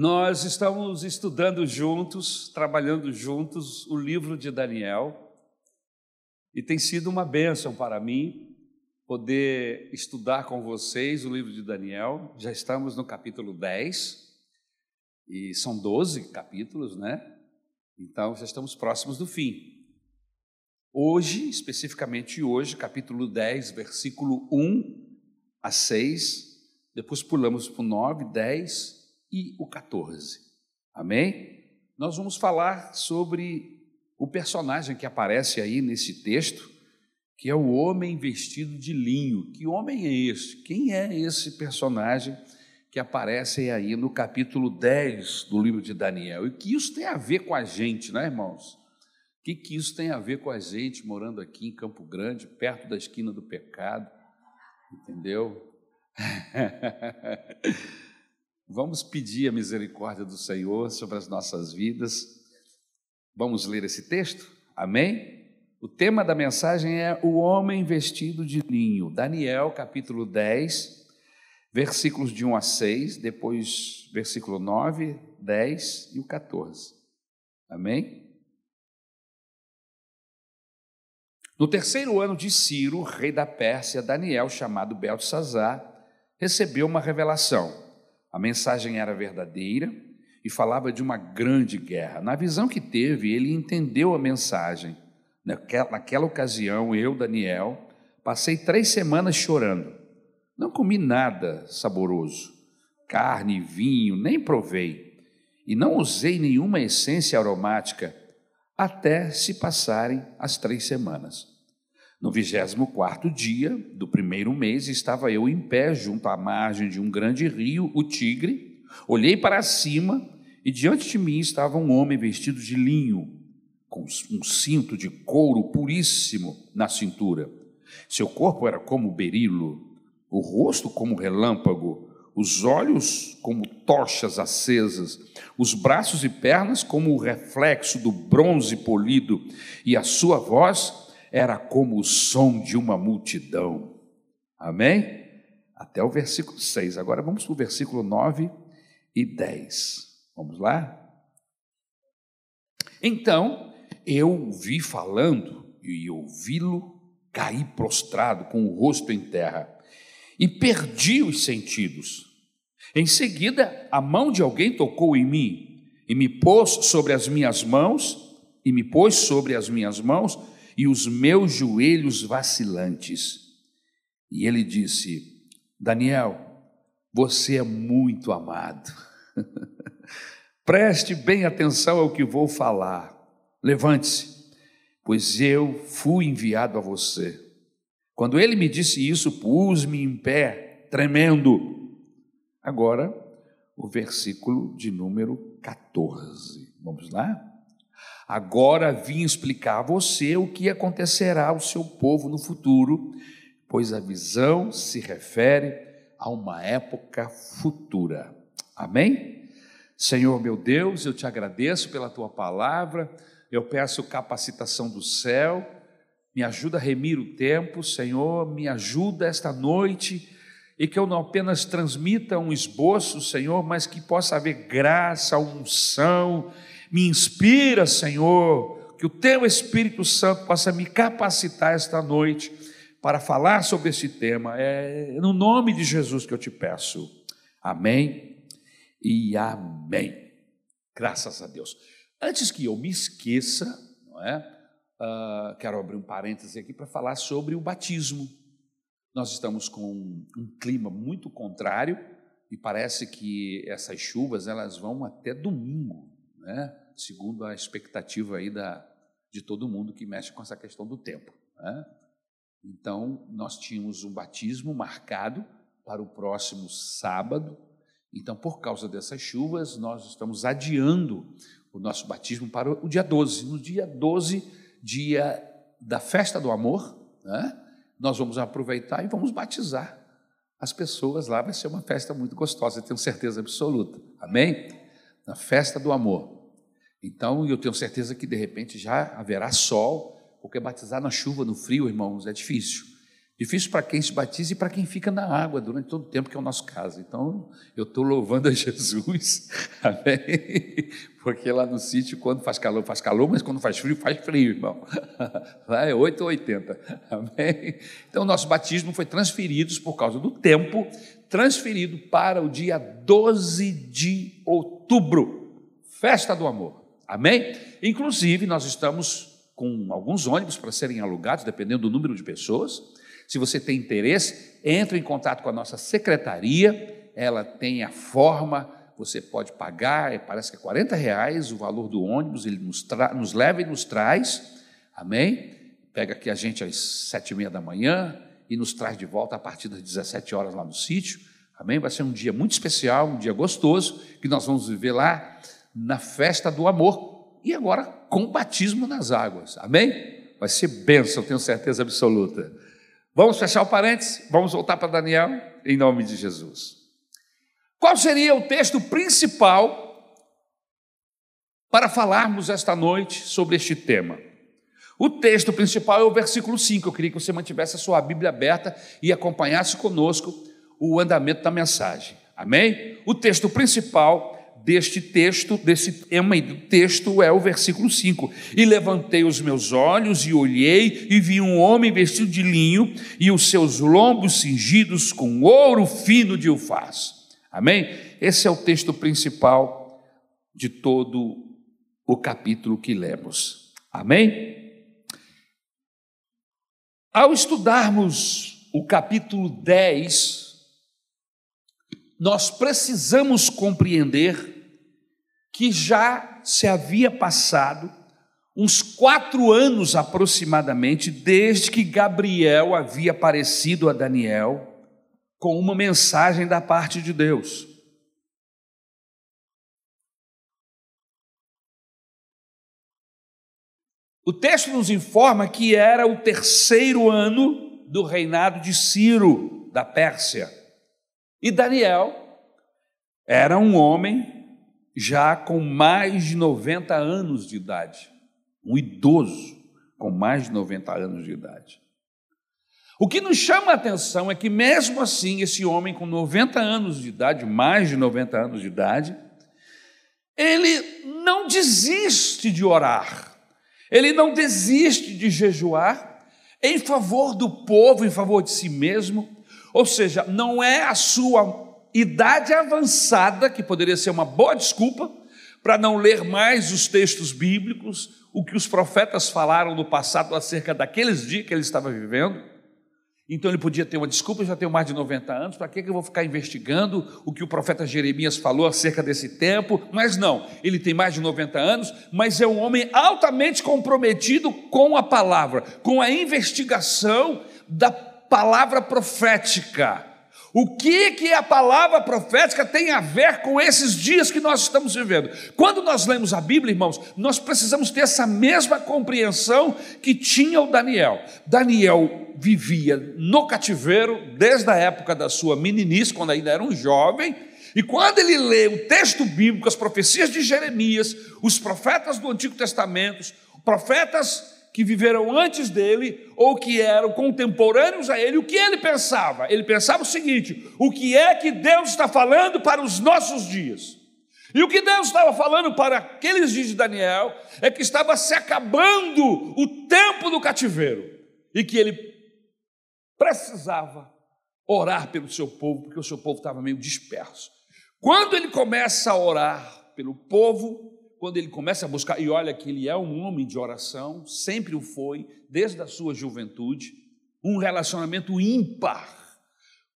Nós estamos estudando juntos, trabalhando juntos o livro de Daniel, e tem sido uma bênção para mim poder estudar com vocês o livro de Daniel. Já estamos no capítulo 10, e são 12 capítulos, né? Então já estamos próximos do fim. Hoje, especificamente hoje, capítulo 10, versículo 1 a 6, depois pulamos para o 9, 10 e o 14. Amém? Nós vamos falar sobre o personagem que aparece aí nesse texto, que é o homem vestido de linho. Que homem é esse? Quem é esse personagem que aparece aí no capítulo 10 do livro de Daniel? E que isso tem a ver com a gente, né, irmãos? O que, que isso tem a ver com a gente morando aqui em Campo Grande, perto da esquina do pecado? Entendeu? Vamos pedir a misericórdia do Senhor sobre as nossas vidas. Vamos ler esse texto? Amém? O tema da mensagem é o homem vestido de linho. Daniel, capítulo 10, versículos de 1 a 6, depois versículo 9, 10 e o 14. Amém? No terceiro ano de Ciro, rei da Pérsia, Daniel, chamado Beltesazar, recebeu uma revelação. A mensagem era verdadeira e falava de uma grande guerra. Na visão que teve, ele entendeu a mensagem. Naquela, naquela ocasião, eu, Daniel, passei três semanas chorando. Não comi nada saboroso, carne, vinho, nem provei, e não usei nenhuma essência aromática até se passarem as três semanas. No vigésimo quarto dia do primeiro mês, estava eu em pé junto à margem de um grande rio, o Tigre. Olhei para cima e diante de mim estava um homem vestido de linho, com um cinto de couro puríssimo na cintura. Seu corpo era como berilo, o rosto como relâmpago, os olhos como tochas acesas, os braços e pernas como o reflexo do bronze polido, e a sua voz era como o som de uma multidão. Amém? Até o versículo 6. Agora vamos para o versículo 9 e 10. Vamos lá? Então eu vi falando e ouvi-lo cair prostrado com o rosto em terra e perdi os sentidos. Em seguida, a mão de alguém tocou em mim e me pôs sobre as minhas mãos e me pôs sobre as minhas mãos e os meus joelhos vacilantes. E ele disse: Daniel, você é muito amado. Preste bem atenção ao que vou falar. Levante-se, pois eu fui enviado a você. Quando ele me disse isso, pus-me em pé, tremendo. Agora, o versículo de número 14. Vamos lá? Agora vim explicar a você o que acontecerá ao seu povo no futuro, pois a visão se refere a uma época futura. Amém? Senhor meu Deus, eu te agradeço pela tua palavra, eu peço capacitação do céu, me ajuda a remir o tempo, Senhor, me ajuda esta noite e que eu não apenas transmita um esboço, Senhor, mas que possa haver graça, unção, me inspira, Senhor, que o teu Espírito Santo possa me capacitar esta noite para falar sobre esse tema. É no nome de Jesus que eu te peço. Amém e amém. Graças a Deus. Antes que eu me esqueça, não é? Uh, quero abrir um parêntese aqui para falar sobre o batismo. Nós estamos com um clima muito contrário e parece que essas chuvas elas vão até domingo né? segundo a expectativa aí da, de todo mundo que mexe com essa questão do tempo. Né? Então, nós tínhamos um batismo marcado para o próximo sábado. Então, por causa dessas chuvas, nós estamos adiando o nosso batismo para o dia 12. No dia 12, dia da festa do amor, né? nós vamos aproveitar e vamos batizar as pessoas lá. Vai ser uma festa muito gostosa, tenho certeza absoluta. Amém? Na festa do amor. Então, eu tenho certeza que de repente já haverá sol, porque batizar na chuva, no frio, irmãos, é difícil. Difícil para quem se batiza e para quem fica na água durante todo o tempo, que é o nosso caso. Então, eu estou louvando a Jesus, amém? Porque lá no sítio, quando faz calor, faz calor, mas quando faz frio, faz frio, irmão. Lá é 8 ou 80, amém? Então, nosso batismo foi transferido por causa do tempo, transferido para o dia 12 de outubro, festa do amor, amém? Inclusive, nós estamos com alguns ônibus para serem alugados, dependendo do número de pessoas. Se você tem interesse, entre em contato com a nossa secretaria, ela tem a forma, você pode pagar, é, parece que é 40 reais o valor do ônibus, ele nos, nos leva e nos traz, amém? Pega aqui a gente às sete e meia da manhã e nos traz de volta a partir das 17 horas lá no sítio, amém? Vai ser um dia muito especial, um dia gostoso, que nós vamos viver lá na festa do amor, e agora com batismo nas águas, amém? Vai ser bênção, tenho certeza absoluta. Vamos fechar o parênteses? Vamos voltar para Daniel, em nome de Jesus. Qual seria o texto principal para falarmos esta noite sobre este tema? O texto principal é o versículo 5. Eu queria que você mantivesse a sua Bíblia aberta e acompanhasse conosco o andamento da mensagem. Amém? O texto principal deste texto, desse tema do texto é o versículo 5. E levantei os meus olhos e olhei e vi um homem vestido de linho e os seus lombos cingidos com ouro fino de ufaz. Amém? Esse é o texto principal de todo o capítulo que lemos. Amém? Ao estudarmos o capítulo 10, nós precisamos compreender que já se havia passado uns quatro anos aproximadamente desde que Gabriel havia aparecido a Daniel com uma mensagem da parte de Deus. O texto nos informa que era o terceiro ano do reinado de Ciro, da Pérsia. E Daniel era um homem já com mais de 90 anos de idade, um idoso com mais de 90 anos de idade. O que nos chama a atenção é que, mesmo assim, esse homem com 90 anos de idade, mais de 90 anos de idade, ele não desiste de orar, ele não desiste de jejuar em favor do povo, em favor de si mesmo, ou seja, não é a sua idade avançada, que poderia ser uma boa desculpa para não ler mais os textos bíblicos, o que os profetas falaram no passado acerca daqueles dias que ele estava vivendo. Então ele podia ter uma desculpa, já tenho mais de 90 anos, para que eu vou ficar investigando o que o profeta Jeremias falou acerca desse tempo? Mas não, ele tem mais de 90 anos, mas é um homem altamente comprometido com a palavra, com a investigação da palavra profética. O que que a palavra profética tem a ver com esses dias que nós estamos vivendo? Quando nós lemos a Bíblia, irmãos, nós precisamos ter essa mesma compreensão que tinha o Daniel. Daniel vivia no cativeiro desde a época da sua meninice, quando ainda era um jovem, e quando ele lê o texto bíblico, as profecias de Jeremias, os profetas do Antigo Testamento, profetas que viveram antes dele ou que eram contemporâneos a ele, o que ele pensava? Ele pensava o seguinte: o que é que Deus está falando para os nossos dias? E o que Deus estava falando para aqueles dias de Daniel é que estava se acabando o tempo do cativeiro e que ele precisava orar pelo seu povo, porque o seu povo estava meio disperso. Quando ele começa a orar pelo povo, quando ele começa a buscar, e olha que ele é um homem de oração, sempre o foi, desde a sua juventude, um relacionamento ímpar,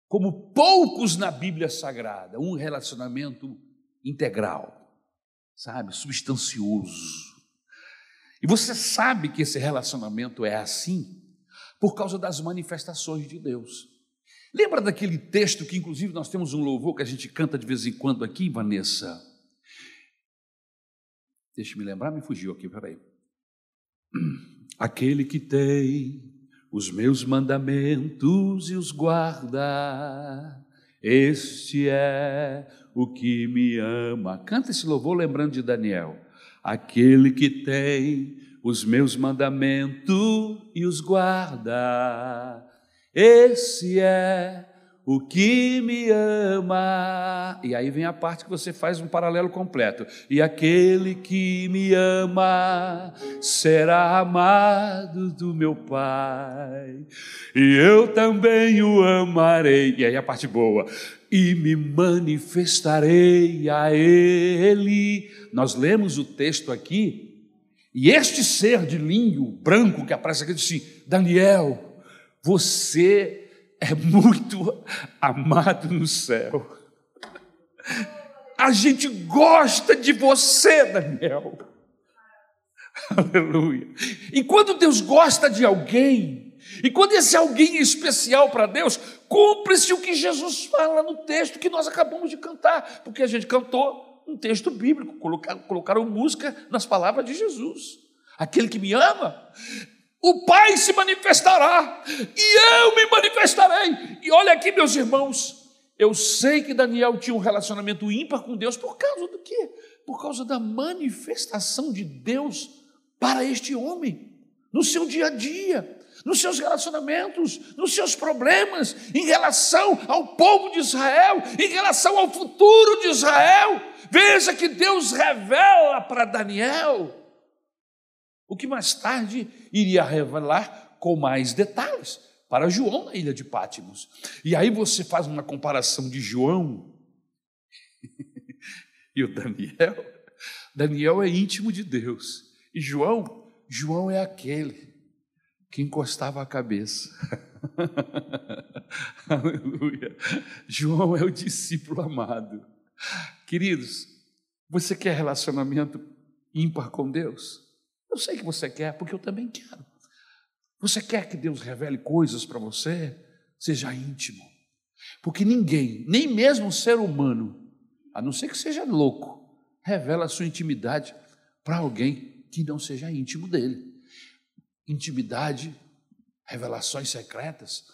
como poucos na Bíblia Sagrada, um relacionamento integral, sabe, substancioso. E você sabe que esse relacionamento é assim por causa das manifestações de Deus. Lembra daquele texto que, inclusive, nós temos um louvor que a gente canta de vez em quando aqui, Vanessa? Deixa me lembrar, me fugiu aqui, peraí. Aquele que tem os meus mandamentos e os guarda, este é o que me ama. Canta esse louvor lembrando de Daniel. Aquele que tem os meus mandamentos e os guarda, Esse é o que me ama. E aí vem a parte que você faz um paralelo completo. E aquele que me ama será amado do meu Pai. E eu também o amarei. E aí a parte boa. E me manifestarei a Ele. Nós lemos o texto aqui. E este ser de linho branco que aparece aqui diz assim: Daniel, você é muito amado no céu. A gente gosta de você, Daniel. Aleluia. E quando Deus gosta de alguém, e quando esse alguém é especial para Deus, cumpre-se o que Jesus fala no texto que nós acabamos de cantar, porque a gente cantou um texto bíblico, colocaram, colocaram música nas palavras de Jesus. Aquele que me ama, o Pai se manifestará e eu me manifestarei. E olha aqui, meus irmãos, eu sei que Daniel tinha um relacionamento ímpar com Deus por causa do quê? Por causa da manifestação de Deus para este homem, no seu dia a dia, nos seus relacionamentos, nos seus problemas, em relação ao povo de Israel, em relação ao futuro de Israel. Veja que Deus revela para Daniel o que mais tarde iria revelar com mais detalhes para João na ilha de Pátimos. E aí você faz uma comparação de João e o Daniel. Daniel é íntimo de Deus. E João, João é aquele que encostava a cabeça. Aleluia. João é o discípulo amado. Queridos, você quer relacionamento ímpar com Deus? Eu sei que você quer, porque eu também quero. Você quer que Deus revele coisas para você? Seja íntimo. Porque ninguém, nem mesmo um ser humano, a não ser que seja louco, revela a sua intimidade para alguém que não seja íntimo dele. Intimidade, revelações secretas,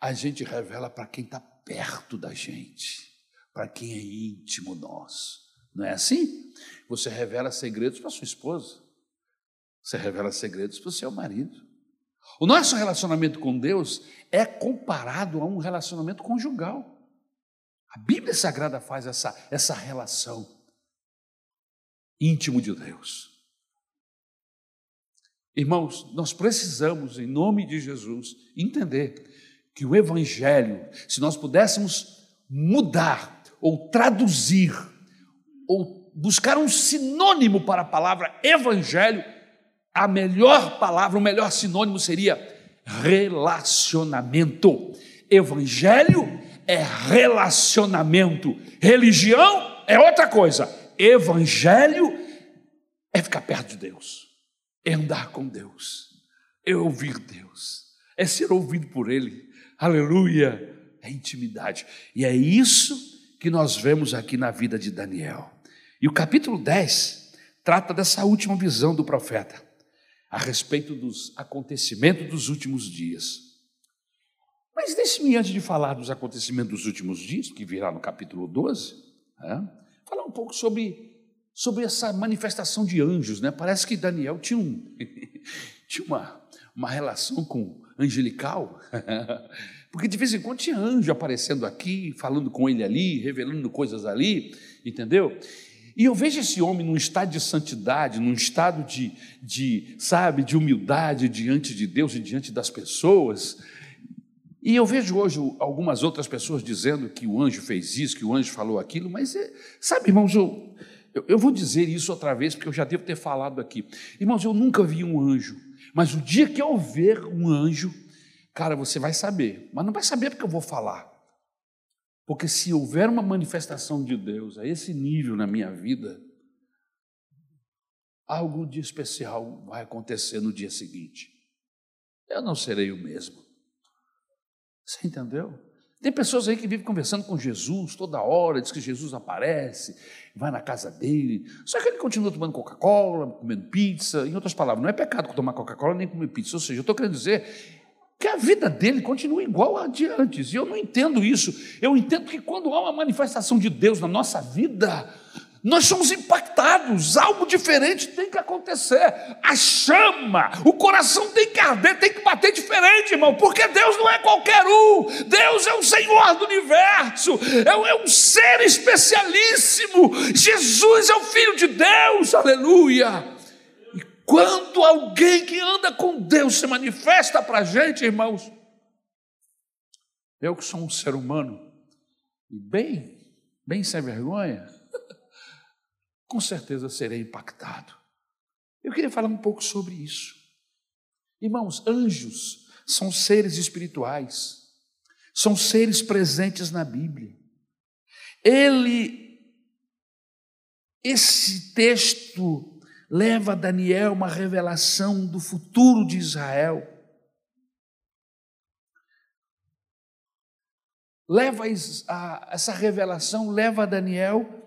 a gente revela para quem está perto da gente, para quem é íntimo nosso. Não é assim? Você revela segredos para sua esposa, você revela segredos para o seu marido. O nosso relacionamento com Deus é comparado a um relacionamento conjugal. A Bíblia Sagrada faz essa, essa relação íntimo de Deus. Irmãos, nós precisamos, em nome de Jesus, entender que o Evangelho, se nós pudéssemos mudar ou traduzir ou buscar um sinônimo para a palavra Evangelho, a melhor palavra, o melhor sinônimo seria relacionamento. Evangelho é relacionamento, religião é outra coisa. Evangelho é ficar perto de Deus, é andar com Deus, é ouvir Deus, é ser ouvido por Ele. Aleluia! É intimidade. E é isso que nós vemos aqui na vida de Daniel. E o capítulo 10 trata dessa última visão do profeta a respeito dos acontecimentos dos últimos dias. Mas deixe-me, antes de falar dos acontecimentos dos últimos dias, que virá no capítulo 12, né, falar um pouco sobre, sobre essa manifestação de anjos. Né? Parece que Daniel tinha, um, tinha uma, uma relação com angelical, porque de vez em quando tinha anjo aparecendo aqui, falando com ele ali, revelando coisas ali, entendeu? E eu vejo esse homem num estado de santidade, num estado de, de, sabe, de humildade diante de Deus e diante das pessoas. E eu vejo hoje algumas outras pessoas dizendo que o anjo fez isso, que o anjo falou aquilo, mas, é, sabe, irmãos, eu, eu, eu vou dizer isso outra vez, porque eu já devo ter falado aqui. Irmãos, eu nunca vi um anjo, mas o dia que eu ver um anjo, cara, você vai saber, mas não vai saber porque eu vou falar. Porque se houver uma manifestação de Deus a esse nível na minha vida, algo de especial vai acontecer no dia seguinte. Eu não serei o mesmo. Você entendeu? Tem pessoas aí que vivem conversando com Jesus toda hora, diz que Jesus aparece, vai na casa dele, só que ele continua tomando Coca-Cola, comendo pizza. Em outras palavras, não é pecado tomar Coca-Cola nem comer pizza. Ou seja, eu estou querendo dizer que a vida dele continua igual a de antes. E eu não entendo isso. Eu entendo que quando há uma manifestação de Deus na nossa vida, nós somos impactados, algo diferente tem que acontecer. A chama, o coração tem que arder, tem que bater diferente, irmão, porque Deus não é qualquer um, Deus é o Senhor do universo, é, é um ser especialíssimo. Jesus é o Filho de Deus, aleluia. E quando alguém que anda com Deus se manifesta para a gente, irmãos, eu que sou um ser humano, bem, bem sem vergonha, com certeza serei impactado. Eu queria falar um pouco sobre isso. Irmãos, anjos são seres espirituais, são seres presentes na Bíblia. Ele, esse texto leva a Daniel uma revelação do futuro de Israel. Leva a, essa revelação leva Daniel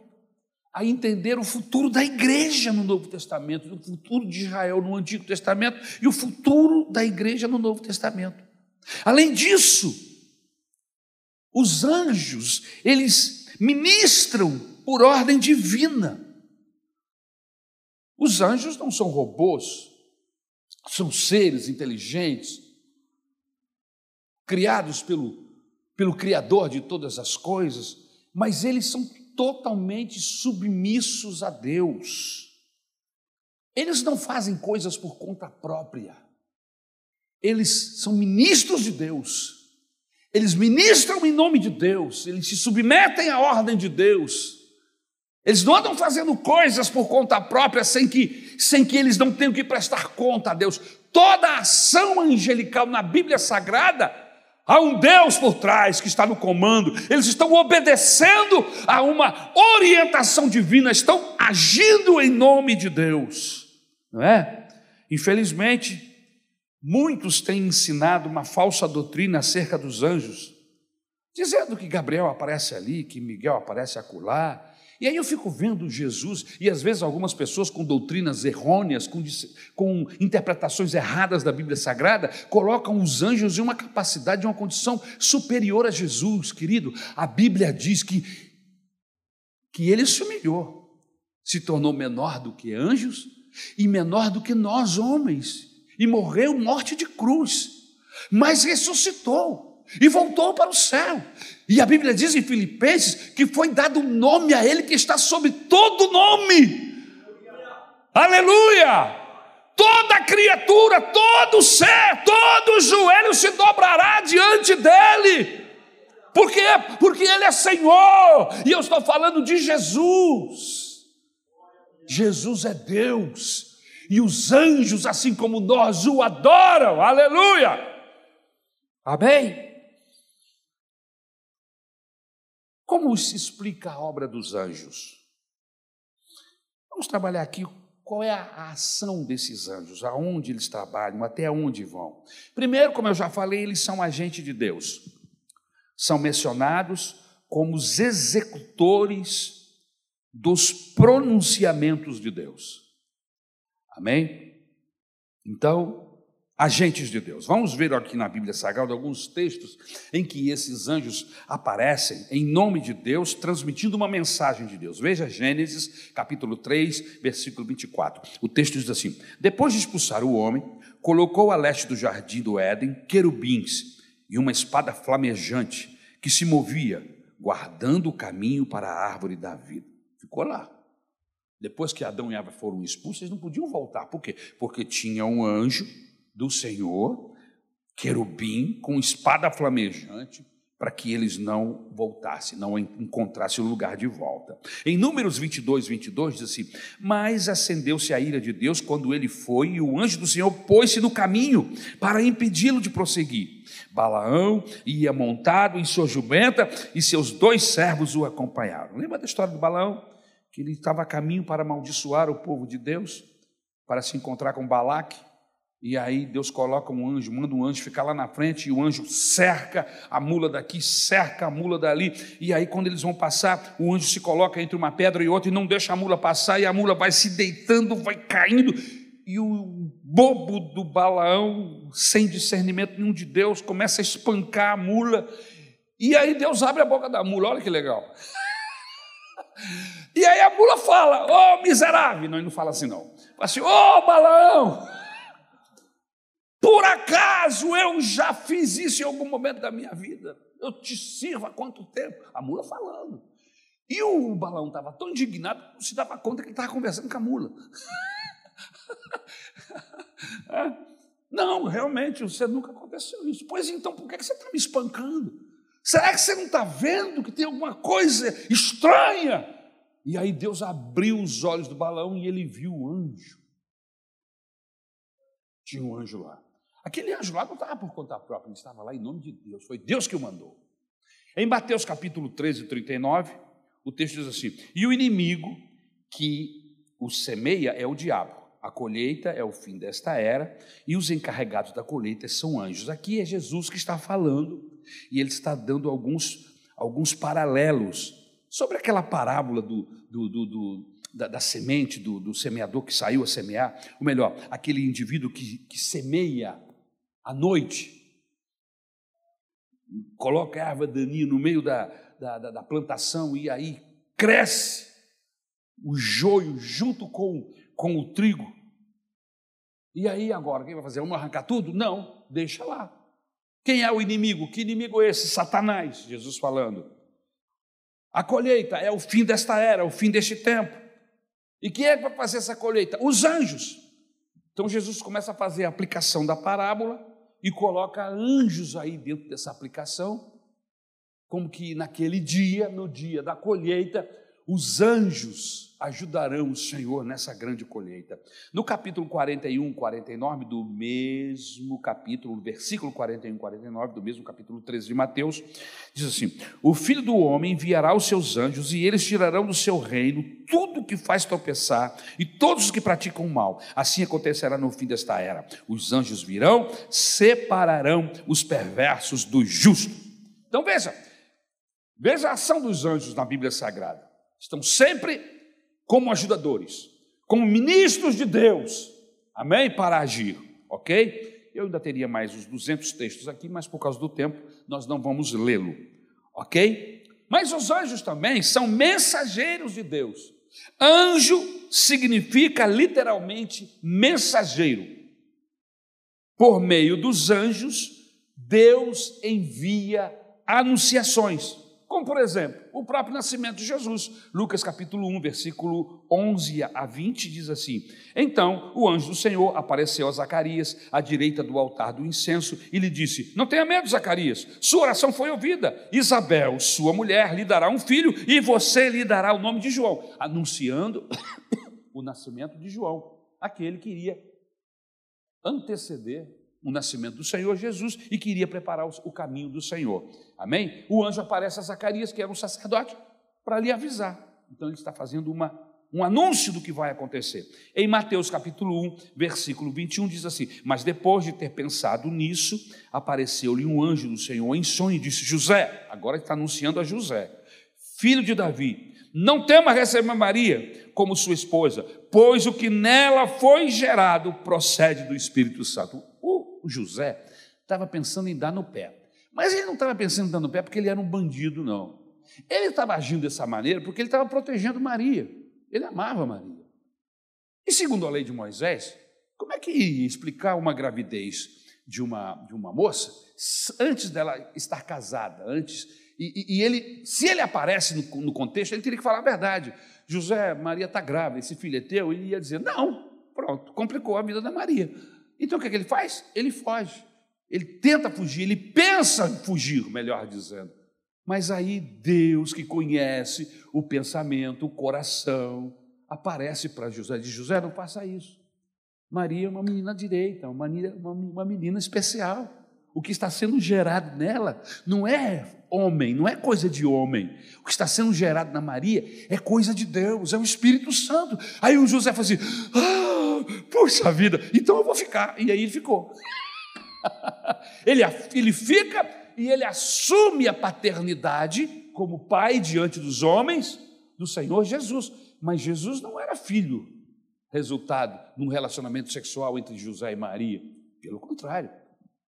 a entender o futuro da igreja no Novo Testamento, o futuro de Israel no Antigo Testamento e o futuro da igreja no Novo Testamento. Além disso, os anjos, eles ministram por ordem divina. Os anjos não são robôs, são seres inteligentes, criados pelo, pelo Criador de todas as coisas, mas eles são totalmente submissos a Deus. Eles não fazem coisas por conta própria. Eles são ministros de Deus. Eles ministram em nome de Deus. Eles se submetem à ordem de Deus. Eles não andam fazendo coisas por conta própria sem que, sem que eles não tenham que prestar conta a Deus. Toda a ação angelical na Bíblia Sagrada Há um Deus por trás que está no comando, eles estão obedecendo a uma orientação divina, estão agindo em nome de Deus, não é? Infelizmente, muitos têm ensinado uma falsa doutrina acerca dos anjos, dizendo que Gabriel aparece ali, que Miguel aparece acolá, e aí eu fico vendo Jesus, e às vezes algumas pessoas com doutrinas errôneas, com, com, interpretações erradas da Bíblia Sagrada, colocam os anjos em uma capacidade, em uma condição superior a Jesus, querido. A Bíblia diz que, que ele se humilhou, se tornou menor do que anjos e menor do que nós homens, e morreu morte de cruz, mas ressuscitou e voltou para o céu. E a Bíblia diz em Filipenses que foi dado um nome a ele que está sobre todo nome. Aleluia! Toda criatura, todo ser, todo joelho se dobrará diante dele. Por quê? Porque ele é Senhor. E eu estou falando de Jesus. Jesus é Deus. E os anjos, assim como nós, o adoram. Aleluia! Amém? Como se explica a obra dos anjos? Vamos trabalhar aqui qual é a ação desses anjos, aonde eles trabalham, até onde vão. Primeiro, como eu já falei, eles são agentes de Deus. São mencionados como os executores dos pronunciamentos de Deus. Amém? Então, agentes de Deus. Vamos ver aqui na Bíblia Sagrada alguns textos em que esses anjos aparecem em nome de Deus, transmitindo uma mensagem de Deus. Veja Gênesis, capítulo 3, versículo 24. O texto diz assim: Depois de expulsar o homem, colocou a leste do jardim do Éden querubins e uma espada flamejante que se movia, guardando o caminho para a árvore da vida. Ficou lá. Depois que Adão e Eva foram expulsos, eles não podiam voltar. Por quê? Porque tinha um anjo do Senhor, querubim com espada flamejante, para que eles não voltassem, não encontrassem o lugar de volta. Em Números 22, 22 diz assim: Mas acendeu-se a ira de Deus quando ele foi, e o anjo do Senhor pôs-se no caminho para impedi-lo de prosseguir. Balaão ia montado em sua jumenta e seus dois servos o acompanharam. Lembra da história do Balaão? Que ele estava a caminho para amaldiçoar o povo de Deus, para se encontrar com Balaque. E aí Deus coloca um anjo, manda um anjo ficar lá na frente, e o anjo cerca a mula daqui, cerca a mula dali. E aí, quando eles vão passar, o anjo se coloca entre uma pedra e outra e não deixa a mula passar, e a mula vai se deitando, vai caindo. E o bobo do Balaão, sem discernimento nenhum de Deus, começa a espancar a mula. E aí Deus abre a boca da mula, olha que legal. E aí a mula fala, ô oh, miserável. Não, ele não fala assim, não. Fala assim, ô oh, balão. Por acaso eu já fiz isso em algum momento da minha vida? Eu te sirvo há quanto tempo? A mula falando. E o balão estava tão indignado que não se dava conta que ele estava conversando com a mula. É. Não, realmente, você nunca aconteceu isso. Pois então, por que você está me espancando? Será que você não está vendo que tem alguma coisa estranha? E aí Deus abriu os olhos do balão e ele viu o anjo. Tinha um anjo lá. Aquele anjo lá não estava por conta própria, ele estava lá em nome de Deus. Foi Deus que o mandou. Em Mateus capítulo 13, 39, o texto diz assim: E o inimigo que o semeia é o diabo. A colheita é o fim desta era e os encarregados da colheita são anjos. Aqui é Jesus que está falando e ele está dando alguns, alguns paralelos sobre aquela parábola do, do, do, do da, da, semente, do, do, semeador que saiu a semear, ou melhor, aquele indivíduo que, que semeia à noite, coloca a erva daninha no meio da, da, da, da plantação e aí cresce o joio junto com, com o trigo. E aí agora, quem vai fazer? Vamos arrancar tudo? Não, deixa lá. Quem é o inimigo? Que inimigo é esse? Satanás, Jesus falando. A colheita é o fim desta era, o fim deste tempo. E quem é que vai fazer essa colheita? Os anjos. Então Jesus começa a fazer a aplicação da parábola e coloca anjos aí dentro dessa aplicação, como que naquele dia, no dia da colheita, os anjos ajudarão o Senhor nessa grande colheita. No capítulo 41, 49 do mesmo capítulo, versículo 41, 49 do mesmo capítulo 13 de Mateus, diz assim: O filho do homem enviará os seus anjos e eles tirarão do seu reino tudo que faz tropeçar e todos os que praticam o mal. Assim acontecerá no fim desta era. Os anjos virão, separarão os perversos dos justos. Então veja, veja a ação dos anjos na Bíblia Sagrada. Estão sempre como ajudadores, como ministros de Deus, amém? Para agir, ok? Eu ainda teria mais uns 200 textos aqui, mas por causa do tempo nós não vamos lê-lo, ok? Mas os anjos também são mensageiros de Deus. Anjo significa literalmente mensageiro. Por meio dos anjos, Deus envia anunciações. Como, por exemplo, o próprio nascimento de Jesus. Lucas capítulo 1, versículo 11 a 20 diz assim: Então o anjo do Senhor apareceu a Zacarias à direita do altar do incenso e lhe disse: Não tenha medo, Zacarias, sua oração foi ouvida. Isabel, sua mulher, lhe dará um filho e você lhe dará o nome de João, anunciando o nascimento de João, aquele que iria anteceder o nascimento do Senhor Jesus e queria preparar o caminho do Senhor. Amém? O anjo aparece a Zacarias, que era um sacerdote, para lhe avisar. Então ele está fazendo uma, um anúncio do que vai acontecer. Em Mateus capítulo 1, versículo 21 diz assim: "Mas depois de ter pensado nisso, apareceu-lhe um anjo do Senhor em sonho e disse: José, agora está anunciando a José, filho de Davi, não tema receber Maria como sua esposa, pois o que nela foi gerado procede do Espírito Santo o José estava pensando em dar no pé. Mas ele não estava pensando no pé porque ele era um bandido, não. Ele estava agindo dessa maneira porque ele estava protegendo Maria. Ele amava Maria. E segundo a lei de Moisés, como é que ia explicar uma gravidez de uma, de uma moça antes dela estar casada, antes e, e, ele, se ele aparece no, no, contexto, ele teria que falar a verdade. José, Maria está grávida, esse filho é teu? Ele ia dizer, não, pronto, complicou a vida da Maria. Então o que, é que ele faz? Ele foge. Ele tenta fugir, ele pensa em fugir, melhor dizendo. Mas aí Deus, que conhece o pensamento, o coração, aparece para José e diz: José, não faça isso. Maria é uma menina direita, uma menina, uma menina especial. O que está sendo gerado nela não é homem, não é coisa de homem. O que está sendo gerado na Maria é coisa de Deus, é o Espírito Santo. Aí o José fala assim: ah, vida, então eu vou ficar. E aí ele ficou. ele, ele fica e ele assume a paternidade como pai diante dos homens do Senhor Jesus. Mas Jesus não era filho, resultado de um relacionamento sexual entre José e Maria. Pelo contrário,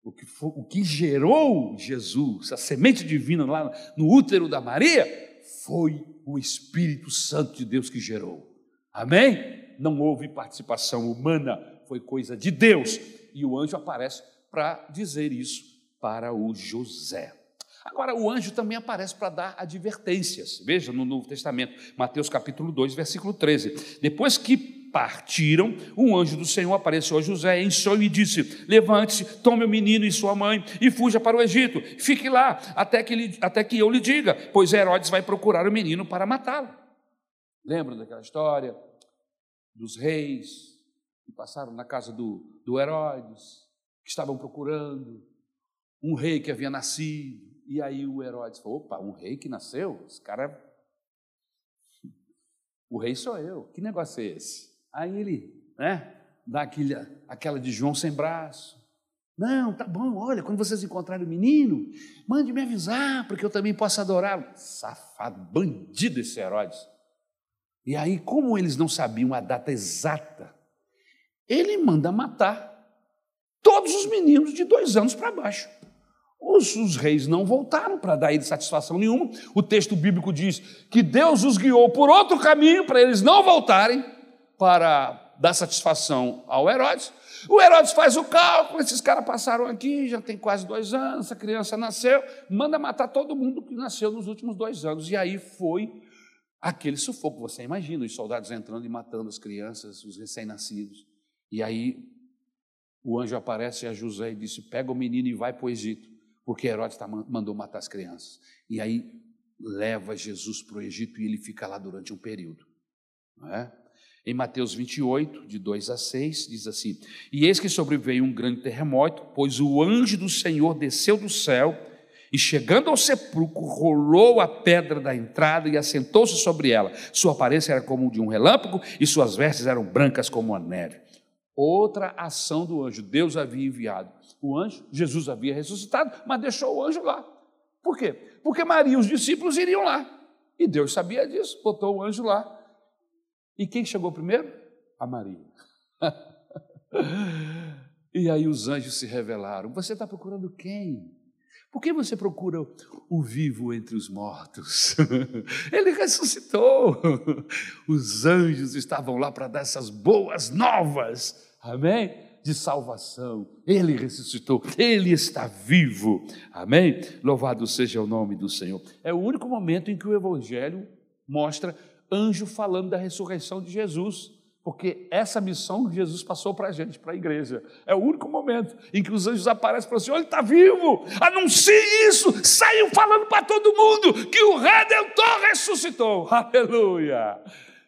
o que, foi, o que gerou Jesus, a semente divina lá no útero da Maria, foi o Espírito Santo de Deus que gerou. Amém? Não houve participação humana, foi coisa de Deus. E o anjo aparece para dizer isso para o José. Agora, o anjo também aparece para dar advertências. Veja no Novo Testamento, Mateus capítulo 2, versículo 13. Depois que partiram, um anjo do Senhor apareceu a José em sonho e disse: Levante-se, tome o menino e sua mãe e fuja para o Egito. Fique lá até que, ele, até que eu lhe diga, pois Herodes vai procurar o menino para matá-lo. Lembram daquela história dos reis que passaram na casa do, do Herodes, que estavam procurando um rei que havia nascido. E aí o Herodes falou: opa, um rei que nasceu? Esse cara. O rei sou eu. Que negócio é esse? Aí ele, né, dá aquela de João sem braço. Não, tá bom, olha, quando vocês encontrarem o menino, mande me avisar, porque eu também posso adorá-lo. Safado, bandido esse Herodes. E aí, como eles não sabiam a data exata, ele manda matar todos os meninos de dois anos para baixo. Os, os, reis não voltaram para dar ele satisfação nenhuma. O texto bíblico diz que Deus os guiou por outro caminho para eles não voltarem para dar satisfação ao Herodes. O Herodes faz o cálculo, esses caras passaram aqui, já tem quase dois anos, essa criança nasceu, manda matar todo mundo que nasceu nos últimos dois anos. E aí foi aquele sufoco. Você imagina os soldados entrando e matando as crianças, os recém-nascidos. E aí o anjo aparece a José e disse: Pega o menino e vai para o Egito porque Herodes tá, mandou matar as crianças. E aí leva Jesus para o Egito e ele fica lá durante um período. É? Em Mateus 28, de 2 a 6, diz assim: E eis que sobreveio um grande terremoto, pois o anjo do Senhor desceu do céu e, chegando ao sepulcro, rolou a pedra da entrada e assentou-se sobre ela. Sua aparência era como de um relâmpago e suas vestes eram brancas como a neve. Outra ação do anjo, Deus havia enviado o anjo, Jesus havia ressuscitado, mas deixou o anjo lá. Por quê? Porque Maria e os discípulos iriam lá. E Deus sabia disso, botou o anjo lá. E quem chegou primeiro? A Maria. e aí os anjos se revelaram. Você está procurando quem? Por que você procura o vivo entre os mortos? Ele ressuscitou. Os anjos estavam lá para dar essas boas novas. Amém? de salvação. Ele ressuscitou, ele está vivo. Amém? Louvado seja o nome do Senhor. É o único momento em que o Evangelho mostra anjo falando da ressurreição de Jesus. Porque essa missão que Jesus passou para a gente, para a igreja. É o único momento em que os anjos aparecem para o Senhor, ele está vivo, anuncie isso, saiam falando para todo mundo que o Redentor ressuscitou. Aleluia!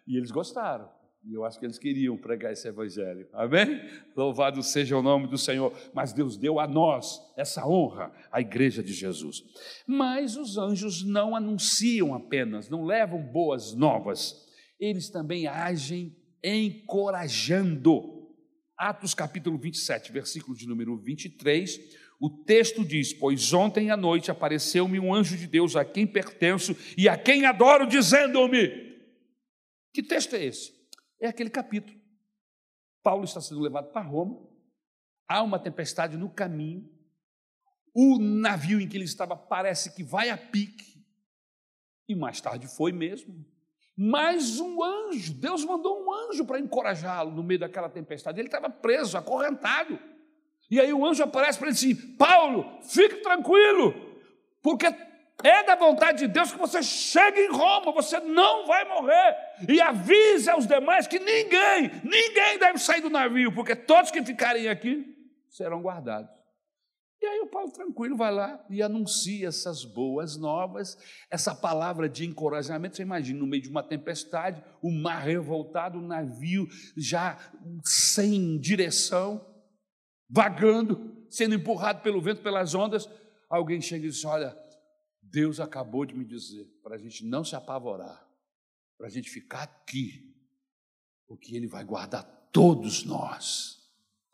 E eles gostaram. E eu acho que eles queriam pregar esse evangelho. Amém? Louvado seja o nome do Senhor. Mas Deus deu a nós essa honra, a igreja de Jesus. Mas os anjos não anunciam apenas, não levam boas novas. Eles também agem encorajando. Atos capítulo 27, versículo de número 23, o texto diz: Pois ontem à noite apareceu-me um anjo de Deus a quem pertenço e a quem adoro, dizendo-me. Que texto é esse? É aquele capítulo. Paulo está sendo levado para Roma, há uma tempestade no caminho, o navio em que ele estava parece que vai a pique, e mais tarde foi mesmo. Mas um anjo, Deus mandou um anjo para encorajá-lo no meio daquela tempestade. Ele estava preso, acorrentado. E aí o anjo aparece para ele assim: Paulo, fique tranquilo, porque é da vontade de Deus que você chegue em Roma, você não vai morrer. E avise aos demais que ninguém, ninguém deve sair do navio, porque todos que ficarem aqui serão guardados. E aí o Paulo tranquilo vai lá e anuncia essas boas novas, essa palavra de encorajamento. Você imagina, no meio de uma tempestade, o mar revoltado, o navio já sem direção, vagando, sendo empurrado pelo vento, pelas ondas. Alguém chega e diz: Olha, Deus acabou de me dizer para a gente não se apavorar, para a gente ficar aqui, porque Ele vai guardar todos nós.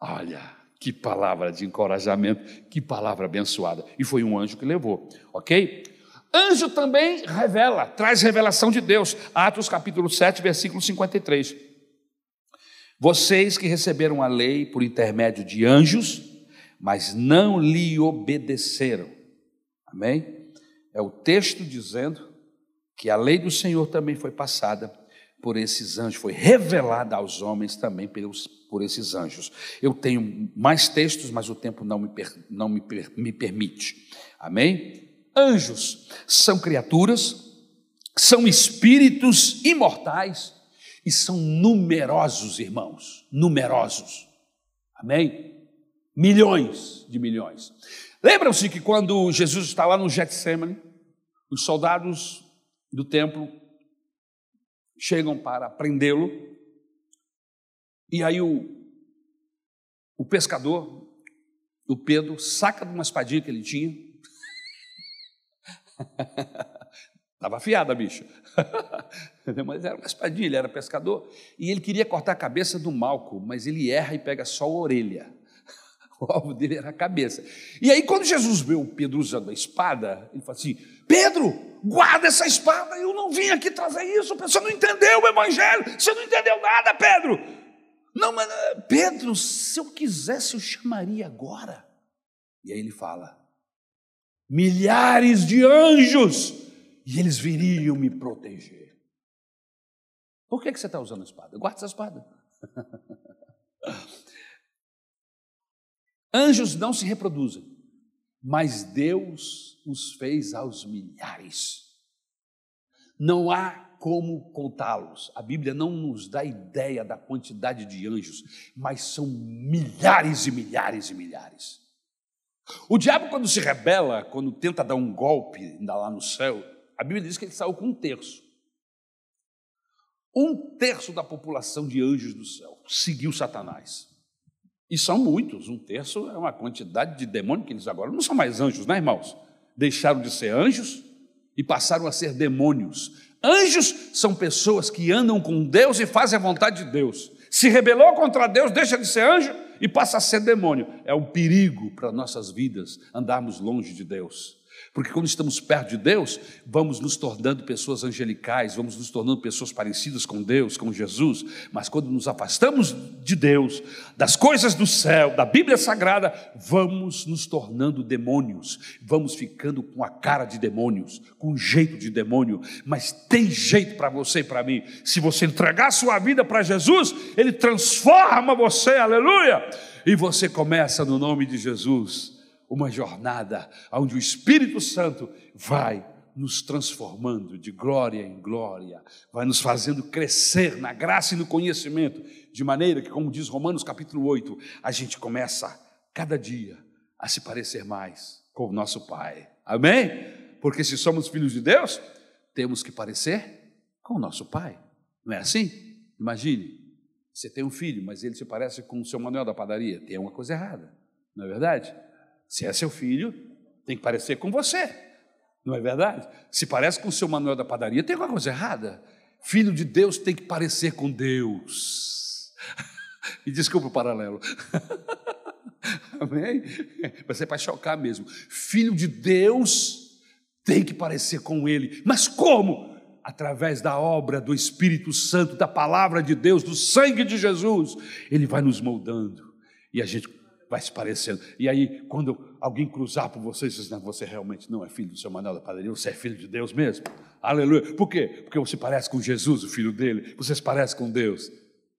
Olha, que palavra de encorajamento, que palavra abençoada. E foi um anjo que levou, ok? Anjo também revela, traz revelação de Deus. Atos capítulo 7, versículo 53. Vocês que receberam a lei por intermédio de anjos, mas não lhe obedeceram. Amém? É o texto dizendo que a lei do Senhor também foi passada por esses anjos, foi revelada aos homens também pelos, por esses anjos. Eu tenho mais textos, mas o tempo não me, per, não me, per, me permite. Amém? Anjos são criaturas, são espíritos imortais e são numerosos, irmãos, numerosos. Amém? Milhões de milhões. Lembram-se que quando Jesus está lá no Getsemane, os soldados do templo chegam para prendê-lo, e aí o, o pescador, o Pedro, saca de uma espadinha que ele tinha. Estava afiada a bicha. mas era uma espadinha, ele era pescador. E ele queria cortar a cabeça do Malco, mas ele erra e pega só a orelha. O alvo dele era a cabeça. E aí, quando Jesus vê o Pedro usando a espada, ele fala assim: Pedro, guarda essa espada, eu não vim aqui trazer isso. Você não entendeu o evangelho, você não entendeu nada, Pedro. Não, mas eh, Pedro, se eu quisesse, eu chamaria agora. E aí ele fala: milhares de anjos, e eles viriam me proteger. Por que, que você está usando a espada? Guarda essa espada. Anjos não se reproduzem, mas Deus os fez aos milhares. Não há como contá-los. A Bíblia não nos dá ideia da quantidade de anjos, mas são milhares e milhares e milhares. O diabo, quando se rebela, quando tenta dar um golpe lá no céu, a Bíblia diz que ele saiu com um terço. Um terço da população de anjos do céu seguiu Satanás. E são muitos, um terço é uma quantidade de demônios que eles agora não são mais anjos, né, irmãos? Deixaram de ser anjos e passaram a ser demônios. Anjos são pessoas que andam com Deus e fazem a vontade de Deus. Se rebelou contra Deus, deixa de ser anjo e passa a ser demônio. É um perigo para nossas vidas andarmos longe de Deus. Porque quando estamos perto de Deus, vamos nos tornando pessoas angelicais, vamos nos tornando pessoas parecidas com Deus, com Jesus. Mas quando nos afastamos de Deus, das coisas do céu, da Bíblia Sagrada, vamos nos tornando demônios, vamos ficando com a cara de demônios, com o jeito de demônio. Mas tem jeito para você e para mim. Se você entregar sua vida para Jesus, Ele transforma você, aleluia! E você começa no nome de Jesus uma jornada onde o Espírito Santo vai nos transformando de glória em glória, vai nos fazendo crescer na graça e no conhecimento, de maneira que, como diz Romanos capítulo 8, a gente começa cada dia a se parecer mais com o nosso Pai. Amém? Porque se somos filhos de Deus, temos que parecer com o nosso Pai. Não é assim? Imagine, você tem um filho, mas ele se parece com o seu Manuel da padaria. Tem uma coisa errada, não é verdade? Se é seu filho, tem que parecer com você, não é verdade? Se parece com o seu Manuel da padaria, tem alguma coisa errada. Filho de Deus tem que parecer com Deus. E desculpa o paralelo. Amém? Mas é para chocar mesmo. Filho de Deus tem que parecer com Ele. Mas como? Através da obra do Espírito Santo, da palavra de Deus, do sangue de Jesus. Ele vai nos moldando. E a gente vai se parecendo. E aí, quando alguém cruzar por você, diz: Não, você realmente não é filho do seu Manuel da padaria, você é filho de Deus mesmo. Aleluia. Por quê? Porque você parece com Jesus, o filho dele, você se parece com Deus.